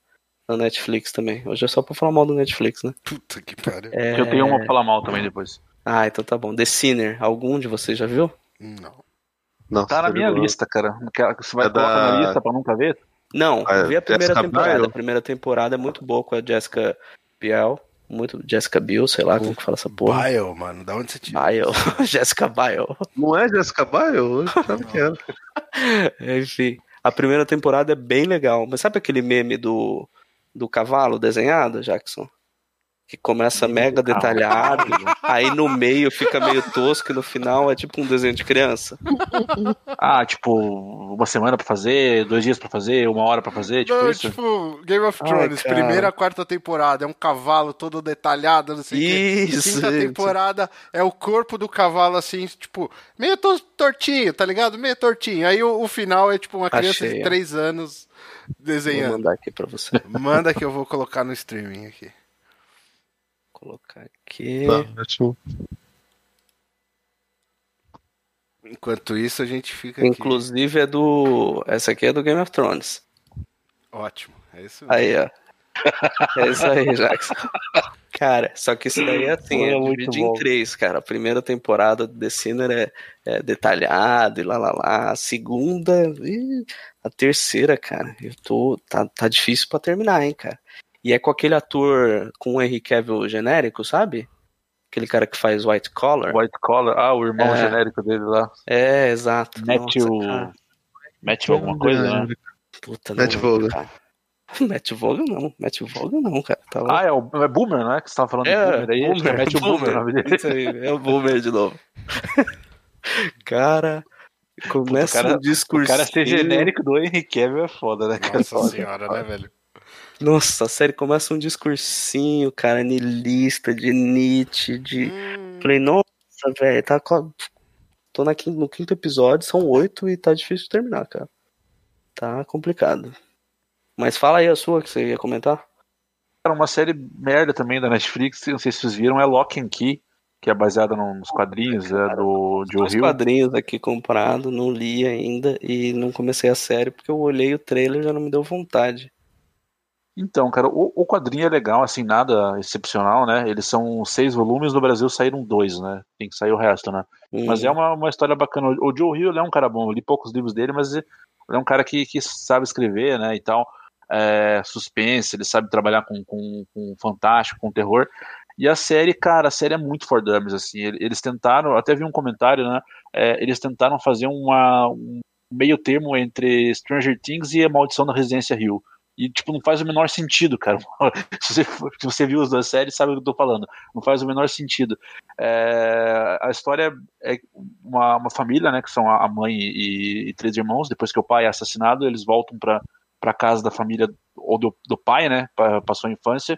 na Netflix também. Hoje é só pra falar mal do Netflix, né? Puta que pariu. É... Eu tenho uma pra falar mal também depois. Ah, então tá bom. The Sinner, algum de vocês já viu? Não. Não, Tá na minha ligou. lista, cara. Você vai É colocar da- na lista pra nunca ver? Não, Ah, vi a primeira Jessica temporada. Biel? A primeira temporada é muito boa com a Jessica Biel. Muito Jessica Biel, sei lá como que fala essa porra. Bile, mano. Da onde você tira? Biel. [laughs] Jessica Biel. Não é Jessica Biel? Eu achava que era. Enfim, a primeira temporada é bem legal. Mas sabe aquele meme do, do cavalo desenhado, Jackson? Que começa mega detalhado, aí no meio fica meio tosco e no final é tipo um desenho de criança. Ah, tipo, uma semana pra fazer, dois dias pra fazer, uma hora pra fazer, tipo Não, isso? tipo, Game of Ai, Thrones, cara. primeira, quarta temporada, é um cavalo todo detalhado, não sei o quê. Isso, Quinta gente. temporada é o corpo do cavalo, assim, tipo, meio to- tortinho, tá ligado? Meio tortinho. Aí o, o final é tipo uma criança Achei, de. 3 anos Vou desenhando. mandar aqui pra você. Manda que eu vou colocar no streaming aqui. Vou colocar aqui. Tá, ótimo. Enquanto isso, a gente fica aqui. Inclusive é do. Essa aqui é do Game of Thrones. Ótimo. É isso mesmo. Aí, ó. É isso aí, Jackson. Cara, só que isso daí é assim, é é muito dividido em três, cara. A primeira temporada do The Sinner é, é detalhado e lá lá lá. A segunda, ih, a terceira, cara, eu tô. Tá, tá difícil pra terminar, hein, cara. E é com aquele ator com o Henry Cavill genérico, sabe? Aquele cara que faz White Collar. White Collar, ah, o irmão É. genérico dele lá. É, exato. Matthew. Nossa. Matthew alguma coisa, né? Puta, Matt Vogel. [laughs] Matt Vogel não, Matt Vogel não, cara. Tá. Ah, é o é Boomer, não é? Que você tava falando de Boomer aí? Acho que é Matthew Boomer, o nome dele. Isso aí, é o Boomer de novo. [laughs] cara, começa o cara- um discurso. O cara ser genérico do Henry Cavill é foda, né? cara? Nossa senhora, né, velho? Nossa, a série começa um discursinho, cara, niilista, de Nietzsche, de. Hum, Falei, nossa, velho, tá. Tô na quin- no quinto episódio, são oito e tá difícil de terminar, cara. Tá complicado. Mas fala aí a sua que você ia comentar. Cara, uma série merda também da Netflix, não sei se vocês viram, é Lock and Key, que é baseada no- nos quadrinhos é, do Joe Os Hill. quadrinhos aqui comprado, não li ainda e não comecei a série porque eu olhei o trailer e já não me deu vontade. Então, cara, o, o quadrinho é legal, assim, nada excepcional, né? Eles são seis volumes, no Brasil saíram dois, né? Tem que sair o resto, né? Mas é uma, uma história bacana. O Joe Hill ele é um cara bom, eu li poucos livros dele, mas ele é um cara que, que sabe escrever, né, e tal. É, suspense, ele sabe trabalhar com, com, com fantástico, com terror. E a série, cara, a série é muito for dummies, assim. Ele- Eles tentaram, até vi um comentário, né? é, eles tentaram fazer uma, um meio termo entre Stranger Things e a Maldição da Residência Hill. E, tipo, não faz o menor sentido, cara. [laughs] se, você, se você viu as duas séries, sabe o que eu tô falando. Não faz o menor sentido. É, a história é uma, uma família, né, que são a a mãe e, e três irmãos. Depois que o pai é assassinado, eles voltam para para casa da família ou do, do pai, né, pa- passou a infância.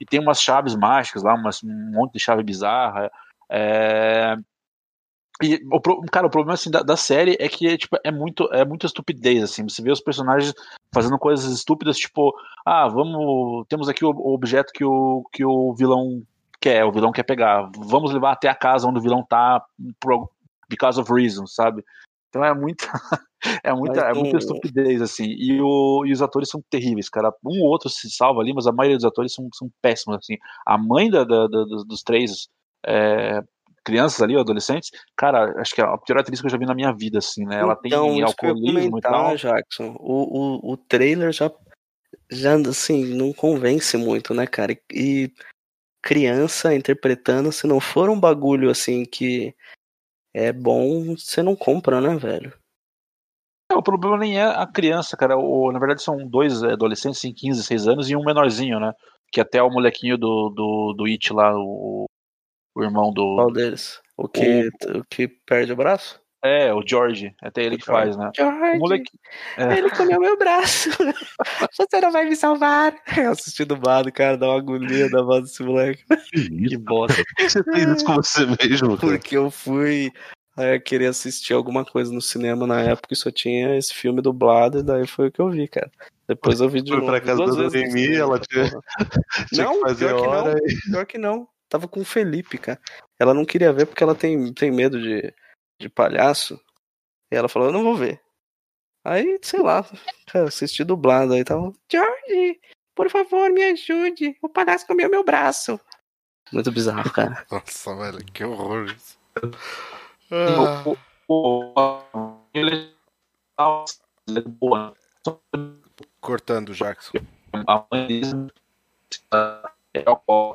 E tem umas chaves mágicas lá, umas, um monte de chave bizarra. É, e, o, cara, o problema assim, da, da série é que tipo, é, muito, é muita estupidez. Assim. Você vê os personagens fazendo coisas estúpidas, tipo, ah, vamos. Temos aqui o, o objeto que o, que o vilão quer, o vilão quer pegar. Vamos levar até a casa onde o vilão tá por, because of reasons, sabe? Então é muita. [laughs] É muita, Mas é muita estupidez, assim. E, o, e os atores são terríveis, cara. Um ou outro se salva ali, mas a maioria dos atores são, são péssimos, assim. A mãe da, da- da- dos, dos três é, crianças ali, adolescentes, cara, acho que é a pior atriz que eu já vi na minha vida, assim, né? Ela então, tem alcoolismo e tal. Jackson. O, o, o trailer já, já, assim, não convence muito, né, cara? E, criança interpretando, se não for um bagulho, assim, que é bom, você não compra, né, velho? É, o problema nem é a criança, cara. O, na verdade, são dois adolescentes, em 15, 16 anos, e um menorzinho, né? Que até o molequinho do, do, do It lá, o, o irmão do. Qual deles? O que, o que perde o braço? É, o George. Até ele que faz, né? O George, moleque. é. ele comeu meu braço. [laughs] Você não vai me salvar. Eu assisti dublado, cara, dá uma agonia da voz desse moleque. Que bosta. Por que você fez isso com você mesmo, cara? Porque eu fui aí eu queria assistir alguma coisa no cinema na época e só tinha esse filme dublado, e daí foi o que eu vi, cara. Depois eu vi de Foi novo. pra casa da cinema, ela tinha-. Tinha Não, que fazer pior que não. hora e... Pior que não. Tava com o Felipe, cara. Ela não queria ver porque ela tem, tem medo de, de palhaço. E ela falou, eu não vou ver. Aí, sei lá, assisti dublado. Aí tava, George, por favor, me ajude. O palhaço comeu meu braço. Muito bizarro, cara. [laughs] Nossa, velho, que horror isso. Ah, O- o- o- ele boa. cortando Jackson. A mãe é o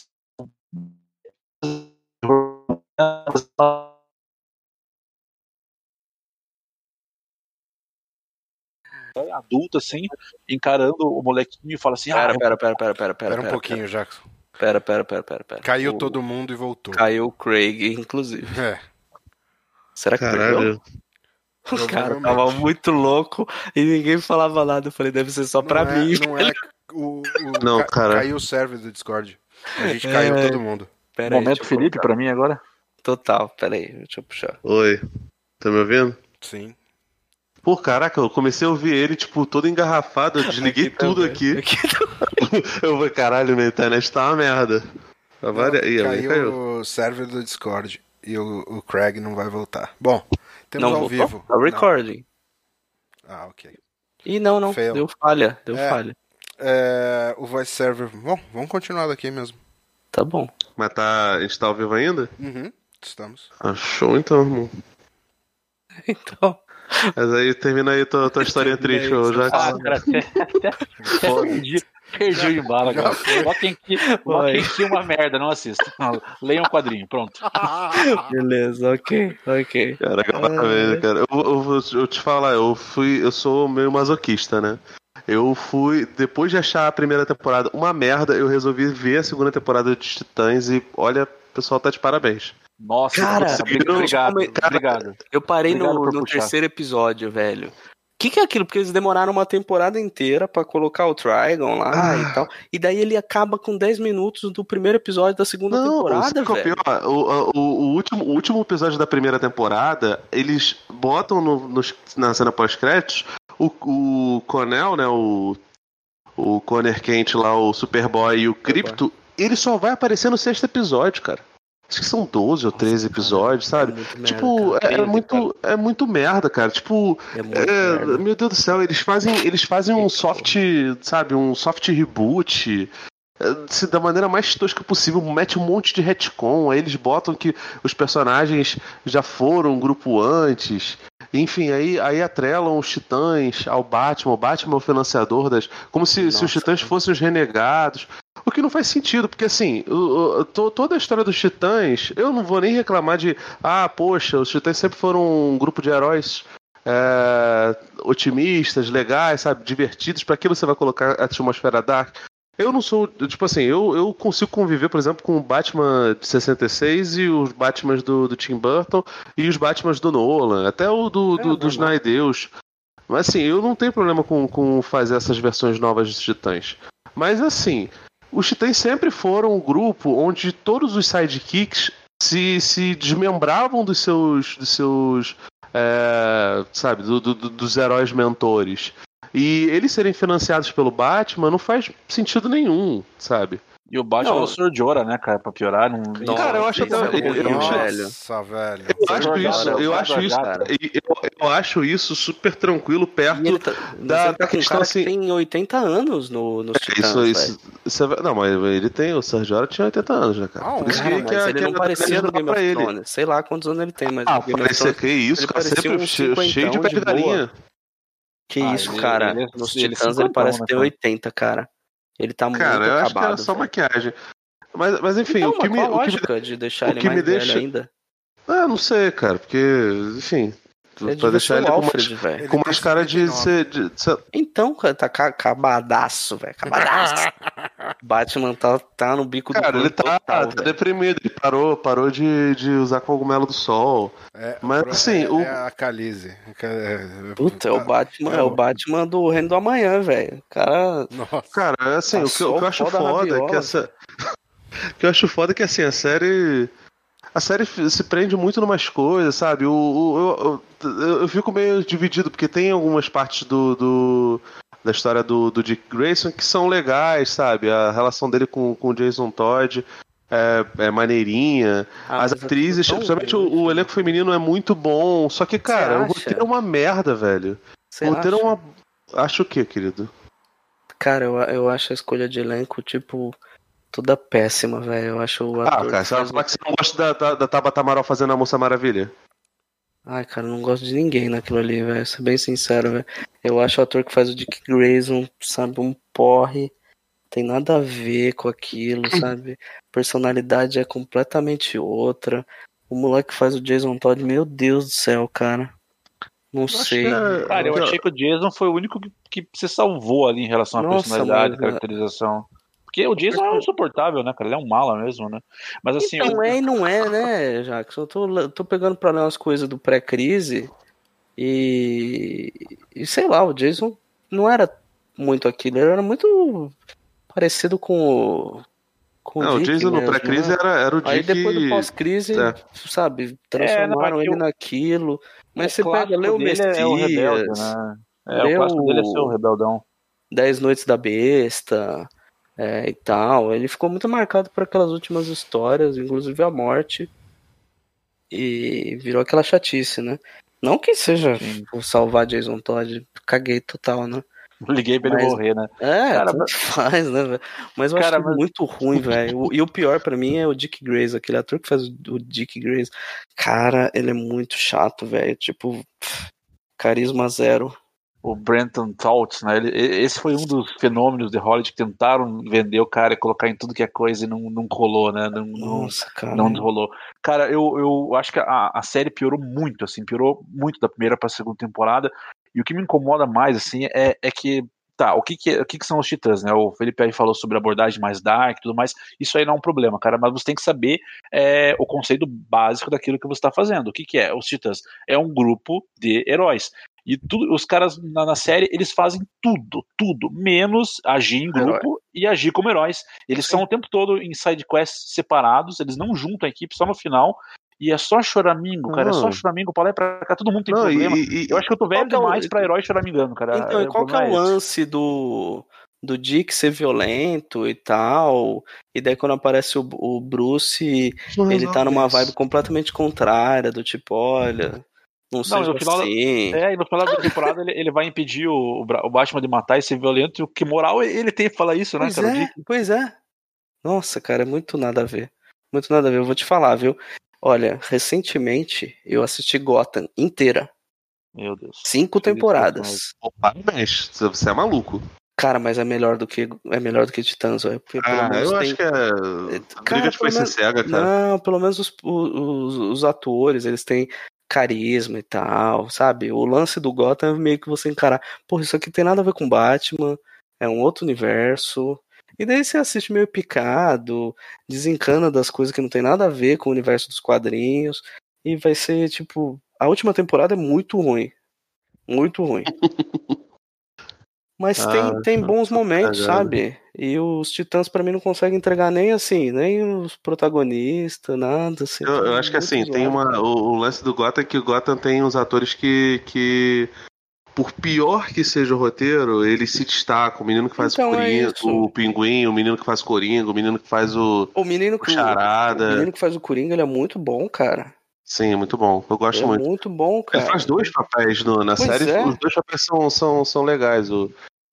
adulto assim, encarando o molequinho e fala assim: ah, Pera, pera, pera, pera, pera, pera. Espera um pera, pouquinho, Jackson. Pera, pera, pera, pera, pera. Caiu O- todo mundo e voltou. Caiu o Craig, inclusive. É, Será que perdeu? Caralho. O cara tava muito louco e ninguém falava nada. Eu falei, deve ser só pra não é, mim. Não é [laughs] o, o- Não, ca- cara. Caiu o server do Discord. A gente caiu É. todo mundo. Pera aí, momento eu Felipe colocar. pra mim agora. Total, pera aí, deixa eu puxar. Oi. Tá me ouvindo? Sim. Pô, caraca, eu comecei a ouvir ele, tipo, todo engarrafado. Eu desliguei Aqui tudo também. aqui. Aqui [laughs] Eu falei, caralho, minha internet tá uma merda. Tá varia... Ih, caiu, caiu. o server do Discord e o, o Craig não vai voltar. Bom, temos não ao voltou? vivo. Tá recording. Não. Ah, ok. Ih, não, não. Fail. Deu falha, deu É. falha. É, o voice server. Bom, vamos continuar daqui mesmo. Tá bom. Mas tá. A gente tá ao vivo ainda? Uhum, estamos. Ah, show então, irmão. [laughs] Então. Mas aí termina aí tua, tua historinha triste, ô Isso, Ah, cara, até, até, até perdi, perdi o embalo, cara. Botem aqui, botem aqui uma merda, não assista. Leia um quadrinho, pronto. [laughs] Beleza, ok, ok. Cara, parabéns, cara. Eu, eu vou eu te falar, eu fui. Eu sou meio masoquista, né? Eu fui. Depois de achar a primeira temporada uma merda, eu resolvi ver a segunda temporada de Titãs e olha, o pessoal tá de parabéns. Nossa, Cara, obrigado, cara, obrigado. Eu parei Obrigado no, no terceiro episódio, velho. O que, que é aquilo? Porque eles demoraram uma temporada inteira pra colocar o Trigon lá Ah. e tal. E daí ele acaba com 10 minutos do primeiro episódio da segunda Não, temporada, velho. pior? O, o, o último, o último episódio da primeira temporada, eles botam no, nos- na cena pós-créditos o, o Conel, né? O, o Conner Kent lá, o Superboy e o Crypto, ele só vai aparecer no sexto episódio, cara. Acho que são 12 ou 13 episódios, sabe? É muito merda, Tipo, cara. é, é muito, é muito merda, cara. Tipo, É é, merda. meu Deus do céu, eles fazem, eles fazem um soft, sabe, um soft reboot. é, se da maneira mais tosca possível, mete um monte de retcon, aí eles botam que os personagens já foram um grupo antes. Enfim, aí, aí atrelam os titãs ao Batman, o Batman é o financiador das. Como se, se os titãs fossem os renegados. O que não faz sentido, porque assim, o- o- to- toda a história dos titãs, eu não vou nem reclamar de. Ah, poxa, os titãs sempre foram um grupo de heróis é, otimistas, legais, sabe, divertidos. Pra que você vai colocar a atmosfera dark? Eu não sou, tipo assim, eu, eu consigo conviver, por exemplo, com o Batman de 66 e os Batmans do, do Tim Burton e os Batmans do Nolan, até o do, do, dos normal. Naideus. Mas assim, eu não tenho problema com, com fazer essas versões novas dos Titãs. Mas assim, os Titãs sempre foram um grupo onde todos os sidekicks se, se desmembravam dos seus. Dos seus é, sabe, do- do- do- dos heróis mentores. E eles serem financiados pelo Batman não faz sentido nenhum, sabe? E o Batman Não. é o Sr. Jora, né, cara, pra piorar. Não... Nossa, Cara, eu acho isso até- é eu- ruim, eu- velho. Nossa, velho. Eu acho isso, eu Jornada acho isso, eu, eu acho isso super tranquilo perto tá, da- tá com um questão cara assim- que tem 80 anos no, nos É, Titãs, isso, velho. isso, isso é não, mas ele tem, o Sergio Ora tinha 80 anos, né, cara? Ah, Por isso Cara, que, mas que, ele que não parecia dá Game pra of ele. Thrones. Sei lá quantos anos ele tem, mas Ah, no parecia que isso, ele cara, parecia sempre um cheio, de pegarinha. Que Ah, isso, cara. é- Nos é Titãs ele 50, parece né, ter cara? 80, cara. Ele tá Cara, muito eu acho acabado. que era só maquiagem. Mas, mas enfim, Então, o que me. O que me de deixar o ele que mais me deixa- ainda? ah, não sei, cara, porque, enfim. Ele pra devia deixar ele o com mais, Alfred. Ele com mais cara de 59. ser. De, de ser- Então, cara, tá ca- acabadaço, velho. Acabadaço. [laughs] Batman tá, tá no bico Cara, do ele pano tá, total, tá deprimido, ele parou, parou de, de usar cogumelo do sol. É, Mas, pro- assim, é, o- é a Calize. É- Puta, é o Batman, é o Batman do Reino do Amanhã, velho. O cara. Nossa. Cara, é assim, o que, o que eu acho Passou o pó da foda é que essa. [laughs] O que eu acho foda é que assim, a série. A série se prende muito numas coisas, sabe? O, o- eu, eu, eu fico meio dividido, porque tem algumas partes do, do- da história do, do Dick Grayson que são legais, sabe? A relação dele com, com o Jason Todd é, é maneirinha. Ah, As é atrizes, principalmente o, o elenco feminino é muito bom. Só que, cara, o roteiro é uma merda, velho. Você o roteiro acha? é uma. Acho o quê, querido? Cara, eu, eu acho a escolha de elenco, tipo, toda péssima, velho. Eu acho o ator. Ah, cara, você vai falar que você não gosta da, da, da Tabata Amaral fazendo a Moça Maravilha? Ai, cara, eu não gosto de ninguém naquilo ali, velho. Ser bem sincero, velho. Eu acho o ator que faz o Dick Grayson, sabe, um porre. Tem nada a ver com aquilo, [clears throat] sabe? Personalidade é completamente outra. O moleque que faz o Jason Todd, meu Deus do céu, cara. Não sei. é- Cara, eu achei que o Jason foi o único que, que você salvou ali em relação à Nossa, personalidade, mas, caracterização. Porque o Jason é insuportável, né, cara? Ele é um mala mesmo, né? Mas assim, Então o- é e não é, né, Jackson? Eu tô, eu tô pegando pra ler umas coisas do pré-crise e, e sei lá, o Jason não era muito aquilo, ele era muito parecido com o. Com Não, o Dick Jason no pré-crise né? era, era o Aí Dick. depois do pós-crise, É. sabe, transformaram é ele o- naquilo. Mas o você pega, lê o dele é o rebelde, Messias, né? É, o clássico dele é ser o o- rebeldão. Dez Noites da Besta é, e tal. Ele ficou muito marcado por aquelas últimas histórias, inclusive a morte. E virou aquela chatice, né? Não que seja o salvar Jason Todd, caguei total, né? Liguei pra ele Mas- morrer, né? É, Cara, tanto faz, né, velho? Mas eu Cara, acho mas- muito ruim, velho. E o pior pra mim é o Dick Grayson, aquele ator que faz o Dick Grayson. Cara, ele é muito chato, velho. Tipo, carisma zero. O Brenton Taut, né? Ele, esse foi um dos fenômenos de Hollywood que tentaram vender o cara e colocar em tudo que é coisa e não, não colou, né? Não, Nossa, cara. não rolou. Cara, eu, eu acho que a, a série piorou muito, assim, piorou muito da primeira pra segunda temporada. E o que me incomoda mais, assim, é, é que. Tá, o que, que, o que, que são os titãs, né? O Felipe aí falou sobre abordagem mais dark e tudo mais. Isso aí não é um problema, cara, mas você tem que saber é, o conceito básico daquilo que você está fazendo. O que, que é? Os titãs é um grupo de heróis. E tudo, os caras na, na série, eles fazem tudo, tudo, menos agir em grupo e agir como heróis. Eles são o tempo todo em side quests separados, eles não juntam a equipe só no final. E é só choramingo, cara. É só Não. choramingo pra lá e pra cá. Todo mundo tem Não, e, problema. e- Eu acho que eu tô velho que é o- demais pra herói choramingando, cara. Então, e qual que é o lance do, do Dick ser violento e tal? E daí quando aparece o, o Bruce, Não ele tá numa vibe completamente contrária, do tipo, olha, não Não, no final da- assim. É, e no final da [laughs] temporada ele, ele vai impedir o, o Batman de matar e ser violento. E o que moral ele tem pra falar isso, né, Pois cara? É, pois é. Nossa, cara, é muito nada a ver. Muito nada a ver. Eu vou te falar, viu? Olha, recentemente eu assisti Gotham inteira. Meu Deus. Cinco Que temporadas. Parabéns, você- você é maluco. Cara, mas é melhor do que é melhor do que Titãs, velho. Porque pelo Ah, menos eu tem- acho que é. Cara, Briga de foice pelo cega, cara. Não, pelo menos os, os, os atores, eles têm carisma e tal, sabe? O lance do Gotham é meio que você encarar, porra, isso aqui tem nada a ver com Batman, é um outro universo. E daí você assiste meio picado, desencana das coisas que não tem nada a ver com o universo dos quadrinhos, e vai ser tipo, a última temporada é muito ruim. Muito ruim. [laughs] Mas Ah, tem, tem bons tá momentos, cagado. sabe? E os Titãs pra mim não conseguem entregar nem assim, nem os protagonistas, nada assim. Eu, eu acho que assim, tem zoado, uma. cara. O, o lance do Gotham é que o Gotham tem uns atores que. que por pior que seja o roteiro, eles se destacam. O menino que faz Então, o é Coringa, isso. o Pinguim, o menino que faz Coringa, o menino que faz o, O menino o que o Charada. menino que faz o Coringa, ele é muito bom, cara. Sim, é muito bom. Eu gosto Ele é muito. muito bom, Ele cara. faz dois papéis no- na Pois série, é. os dois papéis são, são, são legais, o,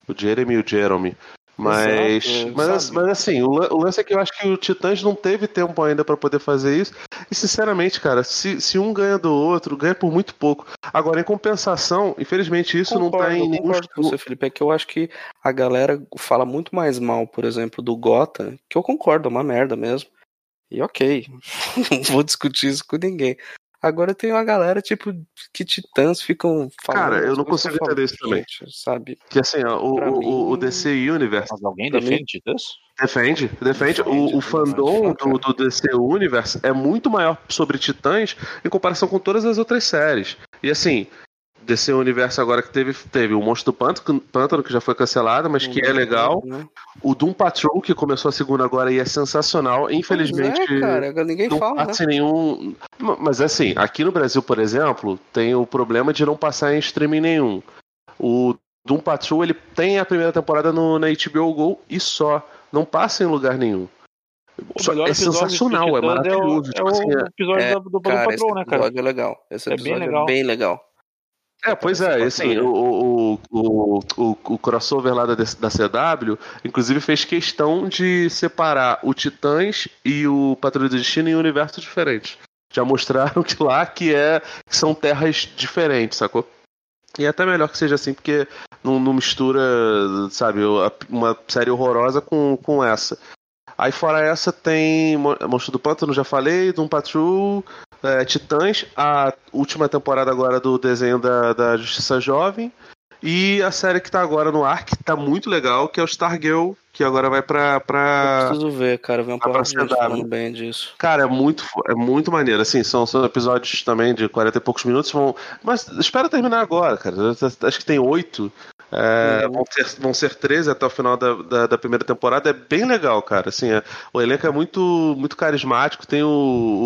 o Jeremy e o Jeremy. Mas, Exato, mas, sabe? mas assim, o, o lance é que eu acho que o Titãs não teve tempo ainda pra poder fazer isso. E sinceramente, cara, se, se um ganha do outro, ganha por muito pouco. Agora, em compensação, infelizmente isso não tá em nenhum concordo com você, Felipe. É que eu acho que a galera fala muito mais mal, por exemplo, do Gotham, que eu concordo, é uma merda mesmo. E ok, [laughs] não vou discutir isso com ninguém. Agora tem uma galera, tipo, que titãs ficam falando. Cara, eu não consigo entender isso também. Sabe? Que assim, ó, o, o, o- o mim- DC Universe Mas alguém mim- defende Titãs? defende, defende. Defende, O, o fandom do, do DC Universe é muito maior sobre Titãs em comparação com todas as outras séries. E assim, desse universo agora que teve, teve o Monstro do Pântano, Pântano, que já foi cancelado, mas que é legal. Né? O Doom Patrol, que começou a segunda agora e é sensacional. Infelizmente. Pois é, cara, ninguém não fala, né? passa nenhum. Mas assim, aqui no Brasil, por exemplo, tem o problema de não passar em streaming nenhum. O Doom Patrol ele tem a primeira temporada no, na HBO Go e só. Não passa em lugar nenhum. Só- é sensacional, é maravilhoso. É o, tipo é assim, o é- episódio É, do, do Cara, Patrol, esse né, cara? episódio é legal. Esse É bem episódio legal. é bem legal. É, pois é, assim, o, o, o, o, o crossover lá da, da CW, inclusive fez questão de separar o Titãs e o Patrulha do Destino em universos diferentes. Já mostraram que lá que, é, que são terras diferentes, sacou? E é até melhor que seja assim, porque não, não mistura, sabe, uma série horrorosa com, com essa. Aí fora essa tem Mo- Monstro do Pântano, já falei, Doom Patrol, é, Titãs, a última temporada agora do desenho da, da Justiça Jovem e a série que tá agora no ar, que tá muito legal, que é o Stargirl, que agora vai pra... pra... Preciso ver, cara. Ver um CW. falando bem disso. Cara, é muito, é muito maneiro. Assim, são, são episódios também de 40 e poucos minutos. Vão... Mas espera terminar agora, cara. Acho que tem oito. É, Uhum. vão, ser, vão ser 13 até o final da, da, da primeira temporada. É bem legal, cara. Assim, é- o elenco é muito, muito carismático. Tem o,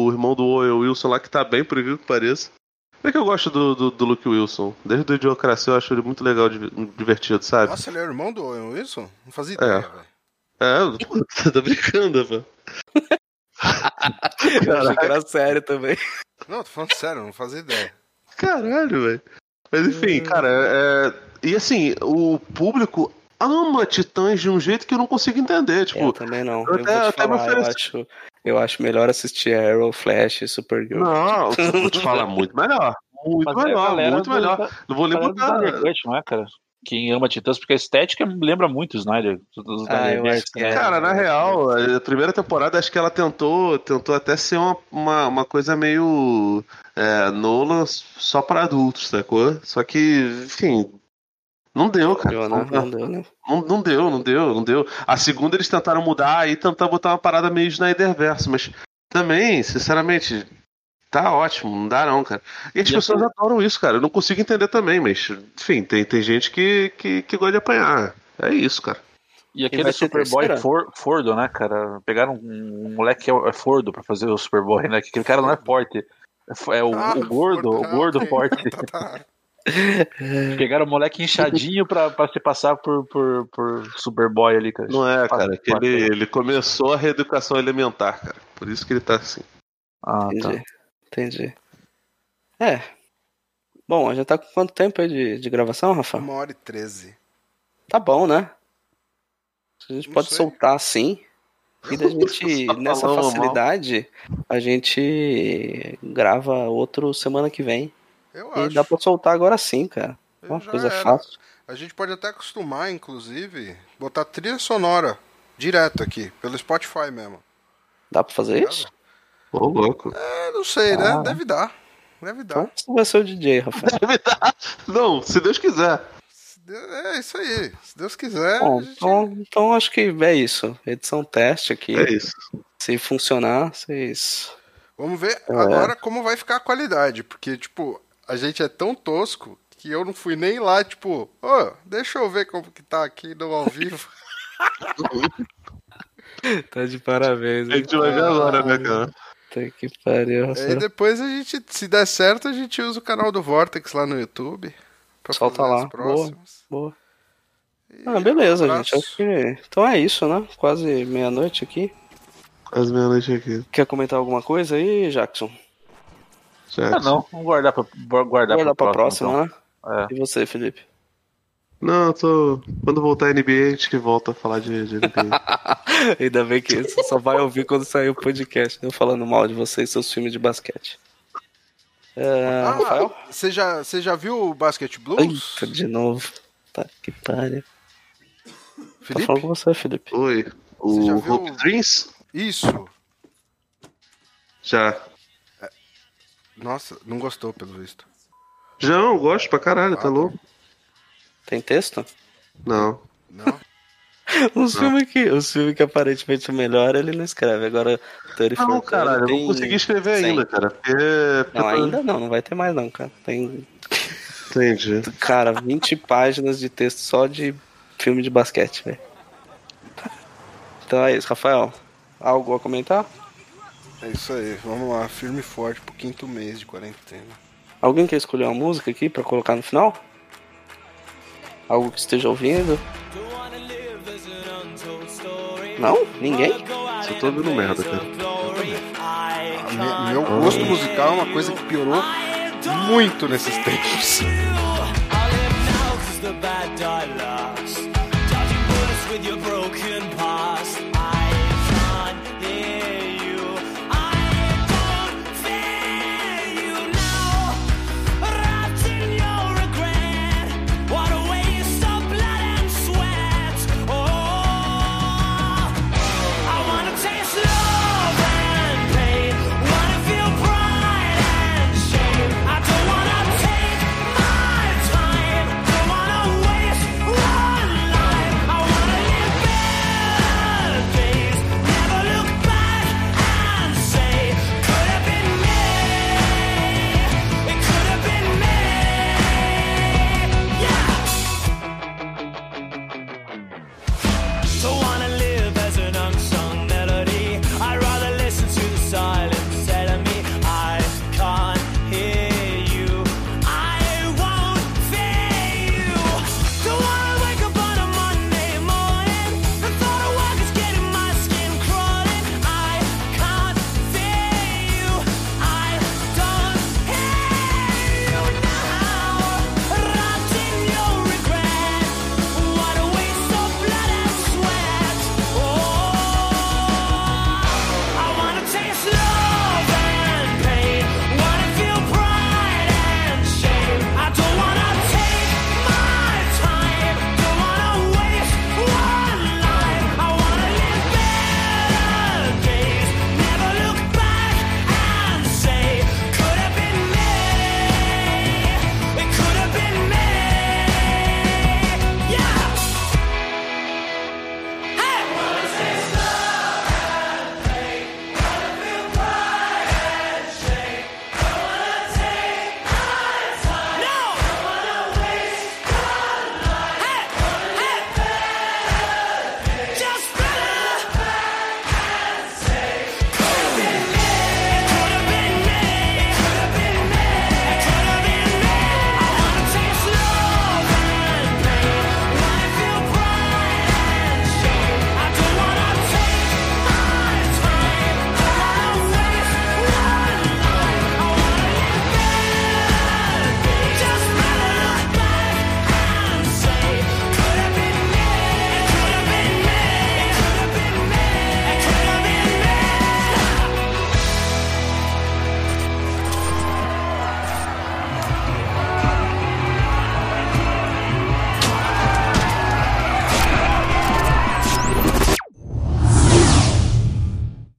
o irmão do Owen Wilson lá que tá bem, por incrível que pareça. É que eu gosto do, do, do Luke Wilson. Desde o Idiocracia eu acho ele muito legal, div- divertido, sabe? Nossa, ele é irmão do Owen Wilson? Não fazia É. ideia, velho. É, [laughs] pô, tá brincando, velho. Eu achei que era sério também. Não, tô falando sério, não fazia ideia. Caralho, velho. Mas enfim, cara, é... e assim, o público ama Titãs de um jeito que eu não consigo entender. Tipo, Eu também não. eu Eu, até- vou te até me falar, eu ofereci- acho, eu acho melhor assistir Arrow, Flash e Supergirl. não, [laughs] eu vou te falar muito melhor. Muito Mas é melhor, muito melhor. Não vou nem botar. Não é, cara? Quem ama Titãs, porque a estética lembra muito o Snyder. Ah, eu acho que né? é. Cara, na real, a primeira temporada acho que ela tentou, tentou até ser uma, uma, uma coisa meio é, Nolan só pra adultos, sacou? Só que, enfim, não deu, cara. Deu, né? Não deu, né? Não, não deu, não deu, não deu. A segunda eles tentaram mudar e tentar botar uma parada meio Snyderverso, mas também, sinceramente, tá ótimo, não dá não, cara. E as E pessoas adoram isso, cara. Eu não consigo entender também, mas, enfim, tem, tem gente que, que, que gosta de apanhar. É isso, cara. E aquele Superboy? For, Fordo, né, cara? Pegaram um, um moleque que é, é Fordo pra fazer o Superboy, né? Que aquele cara não é forte. É É o, Ah, o gordo, o gordo forte. [laughs] Tá, tá. [laughs] Pegaram o moleque inchadinho pra, pra se passar por, por, por Superboy ali, cara. Não é, cara, ele, ele começou a reeducação elementar, cara. Por isso que ele tá assim. Ah, tá. Entendi. É. Bom, a gente tá com quanto tempo aí de, de gravação, Rafa? Uma hora e treze. Tá bom, né? A gente Não pode sei. soltar assim. E da [laughs] gente, Só nessa falando mal. facilidade, a gente grava outro semana que vem. Eu E acho. dá pra soltar agora sim, cara. É uma coisa era. fácil. A gente pode até acostumar, inclusive, botar trilha sonora direto aqui, pelo Spotify mesmo. Dá pra fazer isso? Ô, louco. É, não sei, né? Ah. Deve dar. Deve dar. Então você vai ser o DJ, Rafael. [laughs] Não, se Deus quiser. É isso aí. Se Deus quiser. Bom, a gente- então, então acho que é isso. Edição teste aqui. É isso. Se funcionar, vocês. Vamos ver É. agora como vai ficar a qualidade. Porque, tipo, a gente é tão tosco que eu não fui nem lá, tipo, ô, deixa eu ver como que tá aqui no ao vivo. [laughs] Tá de parabéns, A gente vai ver agora, né, cara? Puta que pariu. Aí Rafael. depois a gente, se der certo, a gente usa o canal do Vortex lá no YouTube. Pra Solta fazer lá. as próximas. Boa. E Ah, beleza, um gente. Acho que. Então é isso, né? Quase meia-noite aqui. Quase meia-noite aqui. Quer comentar alguma coisa aí, Jackson? Já. Ah, não. Vamos guardar pra, guardar Guardar pra próxima, próxima, então. né? É. E você, Felipe? Não, eu tô. Quando voltar a NBA, a gente volta a falar de, de NBA. [laughs] Ainda bem que você só vai ouvir quando sair o podcast. Eu falando mal de vocês e seus filmes de basquete. É, Rafael? Ah, você já, você já viu o Basket Blues? Eita, de novo. Tá que pariu. Tá Felipe? falando com você, Felipe. Oi. O viu- Hope Dreams? Isso. Já. Nossa, não gostou, pelo visto. Já, eu gosto pra caralho, tá Ah, tá. louco? Tem texto? Não. Não? [laughs] Os filmes que, os filmes que aparentemente é melhor, ele não escreve. Agora, Terry Não, Fortune caralho, eu tem não consegui escrever ainda, cara. Porque. Não, ainda não, não vai ter mais não, cara. Tem. Entendi. Cara, 20 páginas de texto só de filme de basquete, velho. Então é isso, Rafael. Algo a comentar? É isso aí, vamos lá, firme e forte pro quinto mês de quarentena. Alguém quer escolher uma música aqui pra colocar no final? Algo que esteja ouvindo? Não? Ninguém? Só tô ouvindo merda, cara. Me- meu gosto musical é uma coisa que piorou muito nesses tempos.